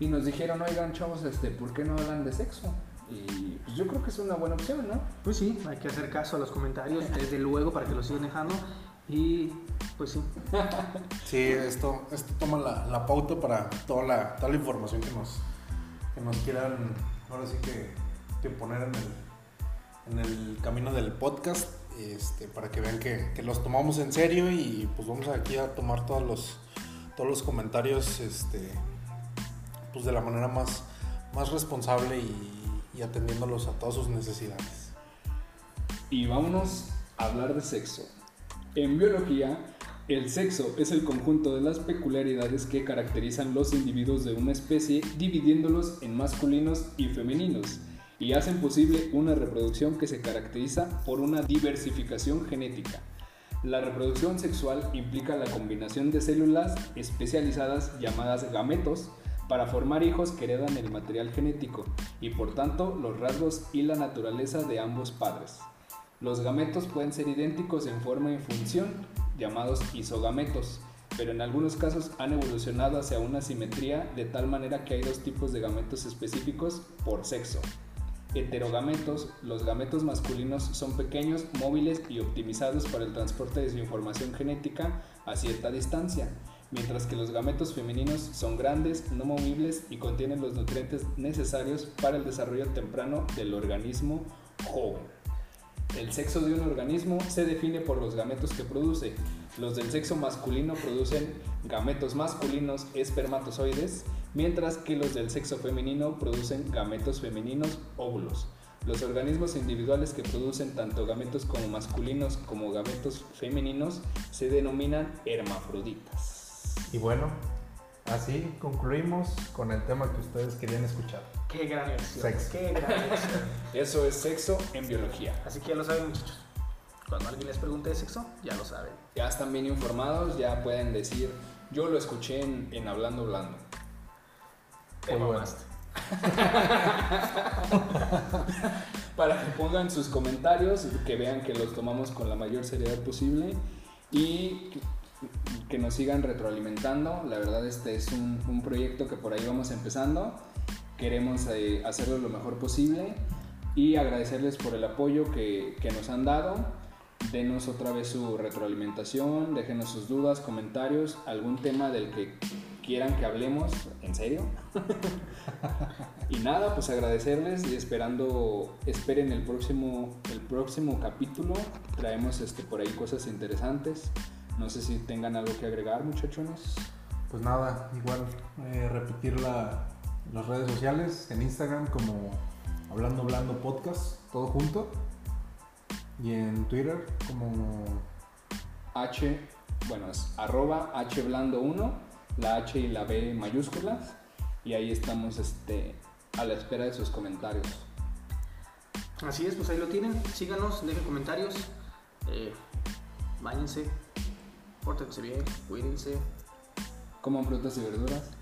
Y nos dijeron, oigan chavos, este, ¿por qué no hablan de sexo? Y pues yo creo que es una buena opción, ¿no? Pues sí, hay que hacer caso a los comentarios, desde luego, para que lo sigan dejando. Y pues sí. Sí, esto, esto toma la, la pauta para toda la, toda la información que nos, que nos quieran ahora sí que, que poner en el, en el camino del podcast. Este, para que vean que, que los tomamos en serio y pues vamos aquí a tomar todos los, todos los comentarios este, pues de la manera más, más responsable y, y atendiéndolos a todas sus necesidades. Y vámonos a hablar de sexo. En biología, el sexo es el conjunto de las peculiaridades que caracterizan los individuos de una especie dividiéndolos en masculinos y femeninos y hacen posible una reproducción que se caracteriza por una diversificación genética. La reproducción sexual implica la combinación de células especializadas llamadas gametos para formar hijos que heredan el material genético y por tanto los rasgos y la naturaleza de ambos padres. Los gametos pueden ser idénticos en forma y función, llamados isogametos, pero en algunos casos han evolucionado hacia una simetría de tal manera que hay dos tipos de gametos específicos por sexo. Heterogametos, los gametos masculinos son pequeños, móviles y optimizados para el transporte de su información genética a cierta distancia, mientras que los gametos femeninos son grandes, no movibles y contienen los nutrientes necesarios para el desarrollo temprano del organismo joven. El sexo de un organismo se define por los gametos que produce. Los del sexo masculino producen gametos masculinos espermatozoides, mientras que los del sexo femenino producen gametos femeninos óvulos. Los organismos individuales que producen tanto gametos como masculinos como gametos femeninos se denominan hermafroditas. Y bueno, así concluimos con el tema que ustedes querían escuchar. Qué gran lección. Sexo. Qué gran lección. Eso es sexo en biología. Así que ya lo saben, muchachos. Cuando alguien les pregunte de sexo, ya lo saben. Ya están bien informados, ya pueden decir, yo lo escuché en, en Hablando Blando. Te Muy mamaste. Para que pongan sus comentarios, que vean que los tomamos con la mayor seriedad posible y que- que nos sigan retroalimentando. La verdad este es un, un proyecto que por ahí vamos empezando. Queremos eh, hacerlo lo mejor posible y agradecerles por el apoyo que, que nos han dado. Denos otra vez su retroalimentación, déjenos sus dudas, comentarios, algún tema del que quieran que hablemos, ¿en serio? y nada, pues agradecerles y esperando, esperen el próximo, el próximo capítulo. Traemos este, por ahí cosas interesantes. No sé si tengan algo que agregar, muchachones. Pues nada, igual eh, repetir la- las redes sociales en Instagram como Hablando Blando Podcast, todo junto. Y en Twitter como H, bueno, es arroba hblando1, la H y la B mayúsculas. Y ahí estamos este, a la espera de sus comentarios. Así es, pues ahí lo tienen. Síganos, dejen comentarios. Eh, báñense. Pórtense bien, cuídense. Coman frutas y verduras.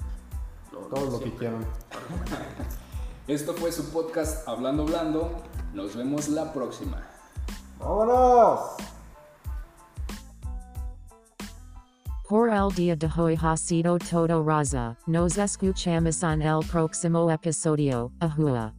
Todo lo que quieran. Esto fue su podcast Hablando Blando. Nos vemos la próxima. ¡Vámonos! Por el día de hoy ha sido todo raza, nos escuchamos en el próximo episodio, ahua.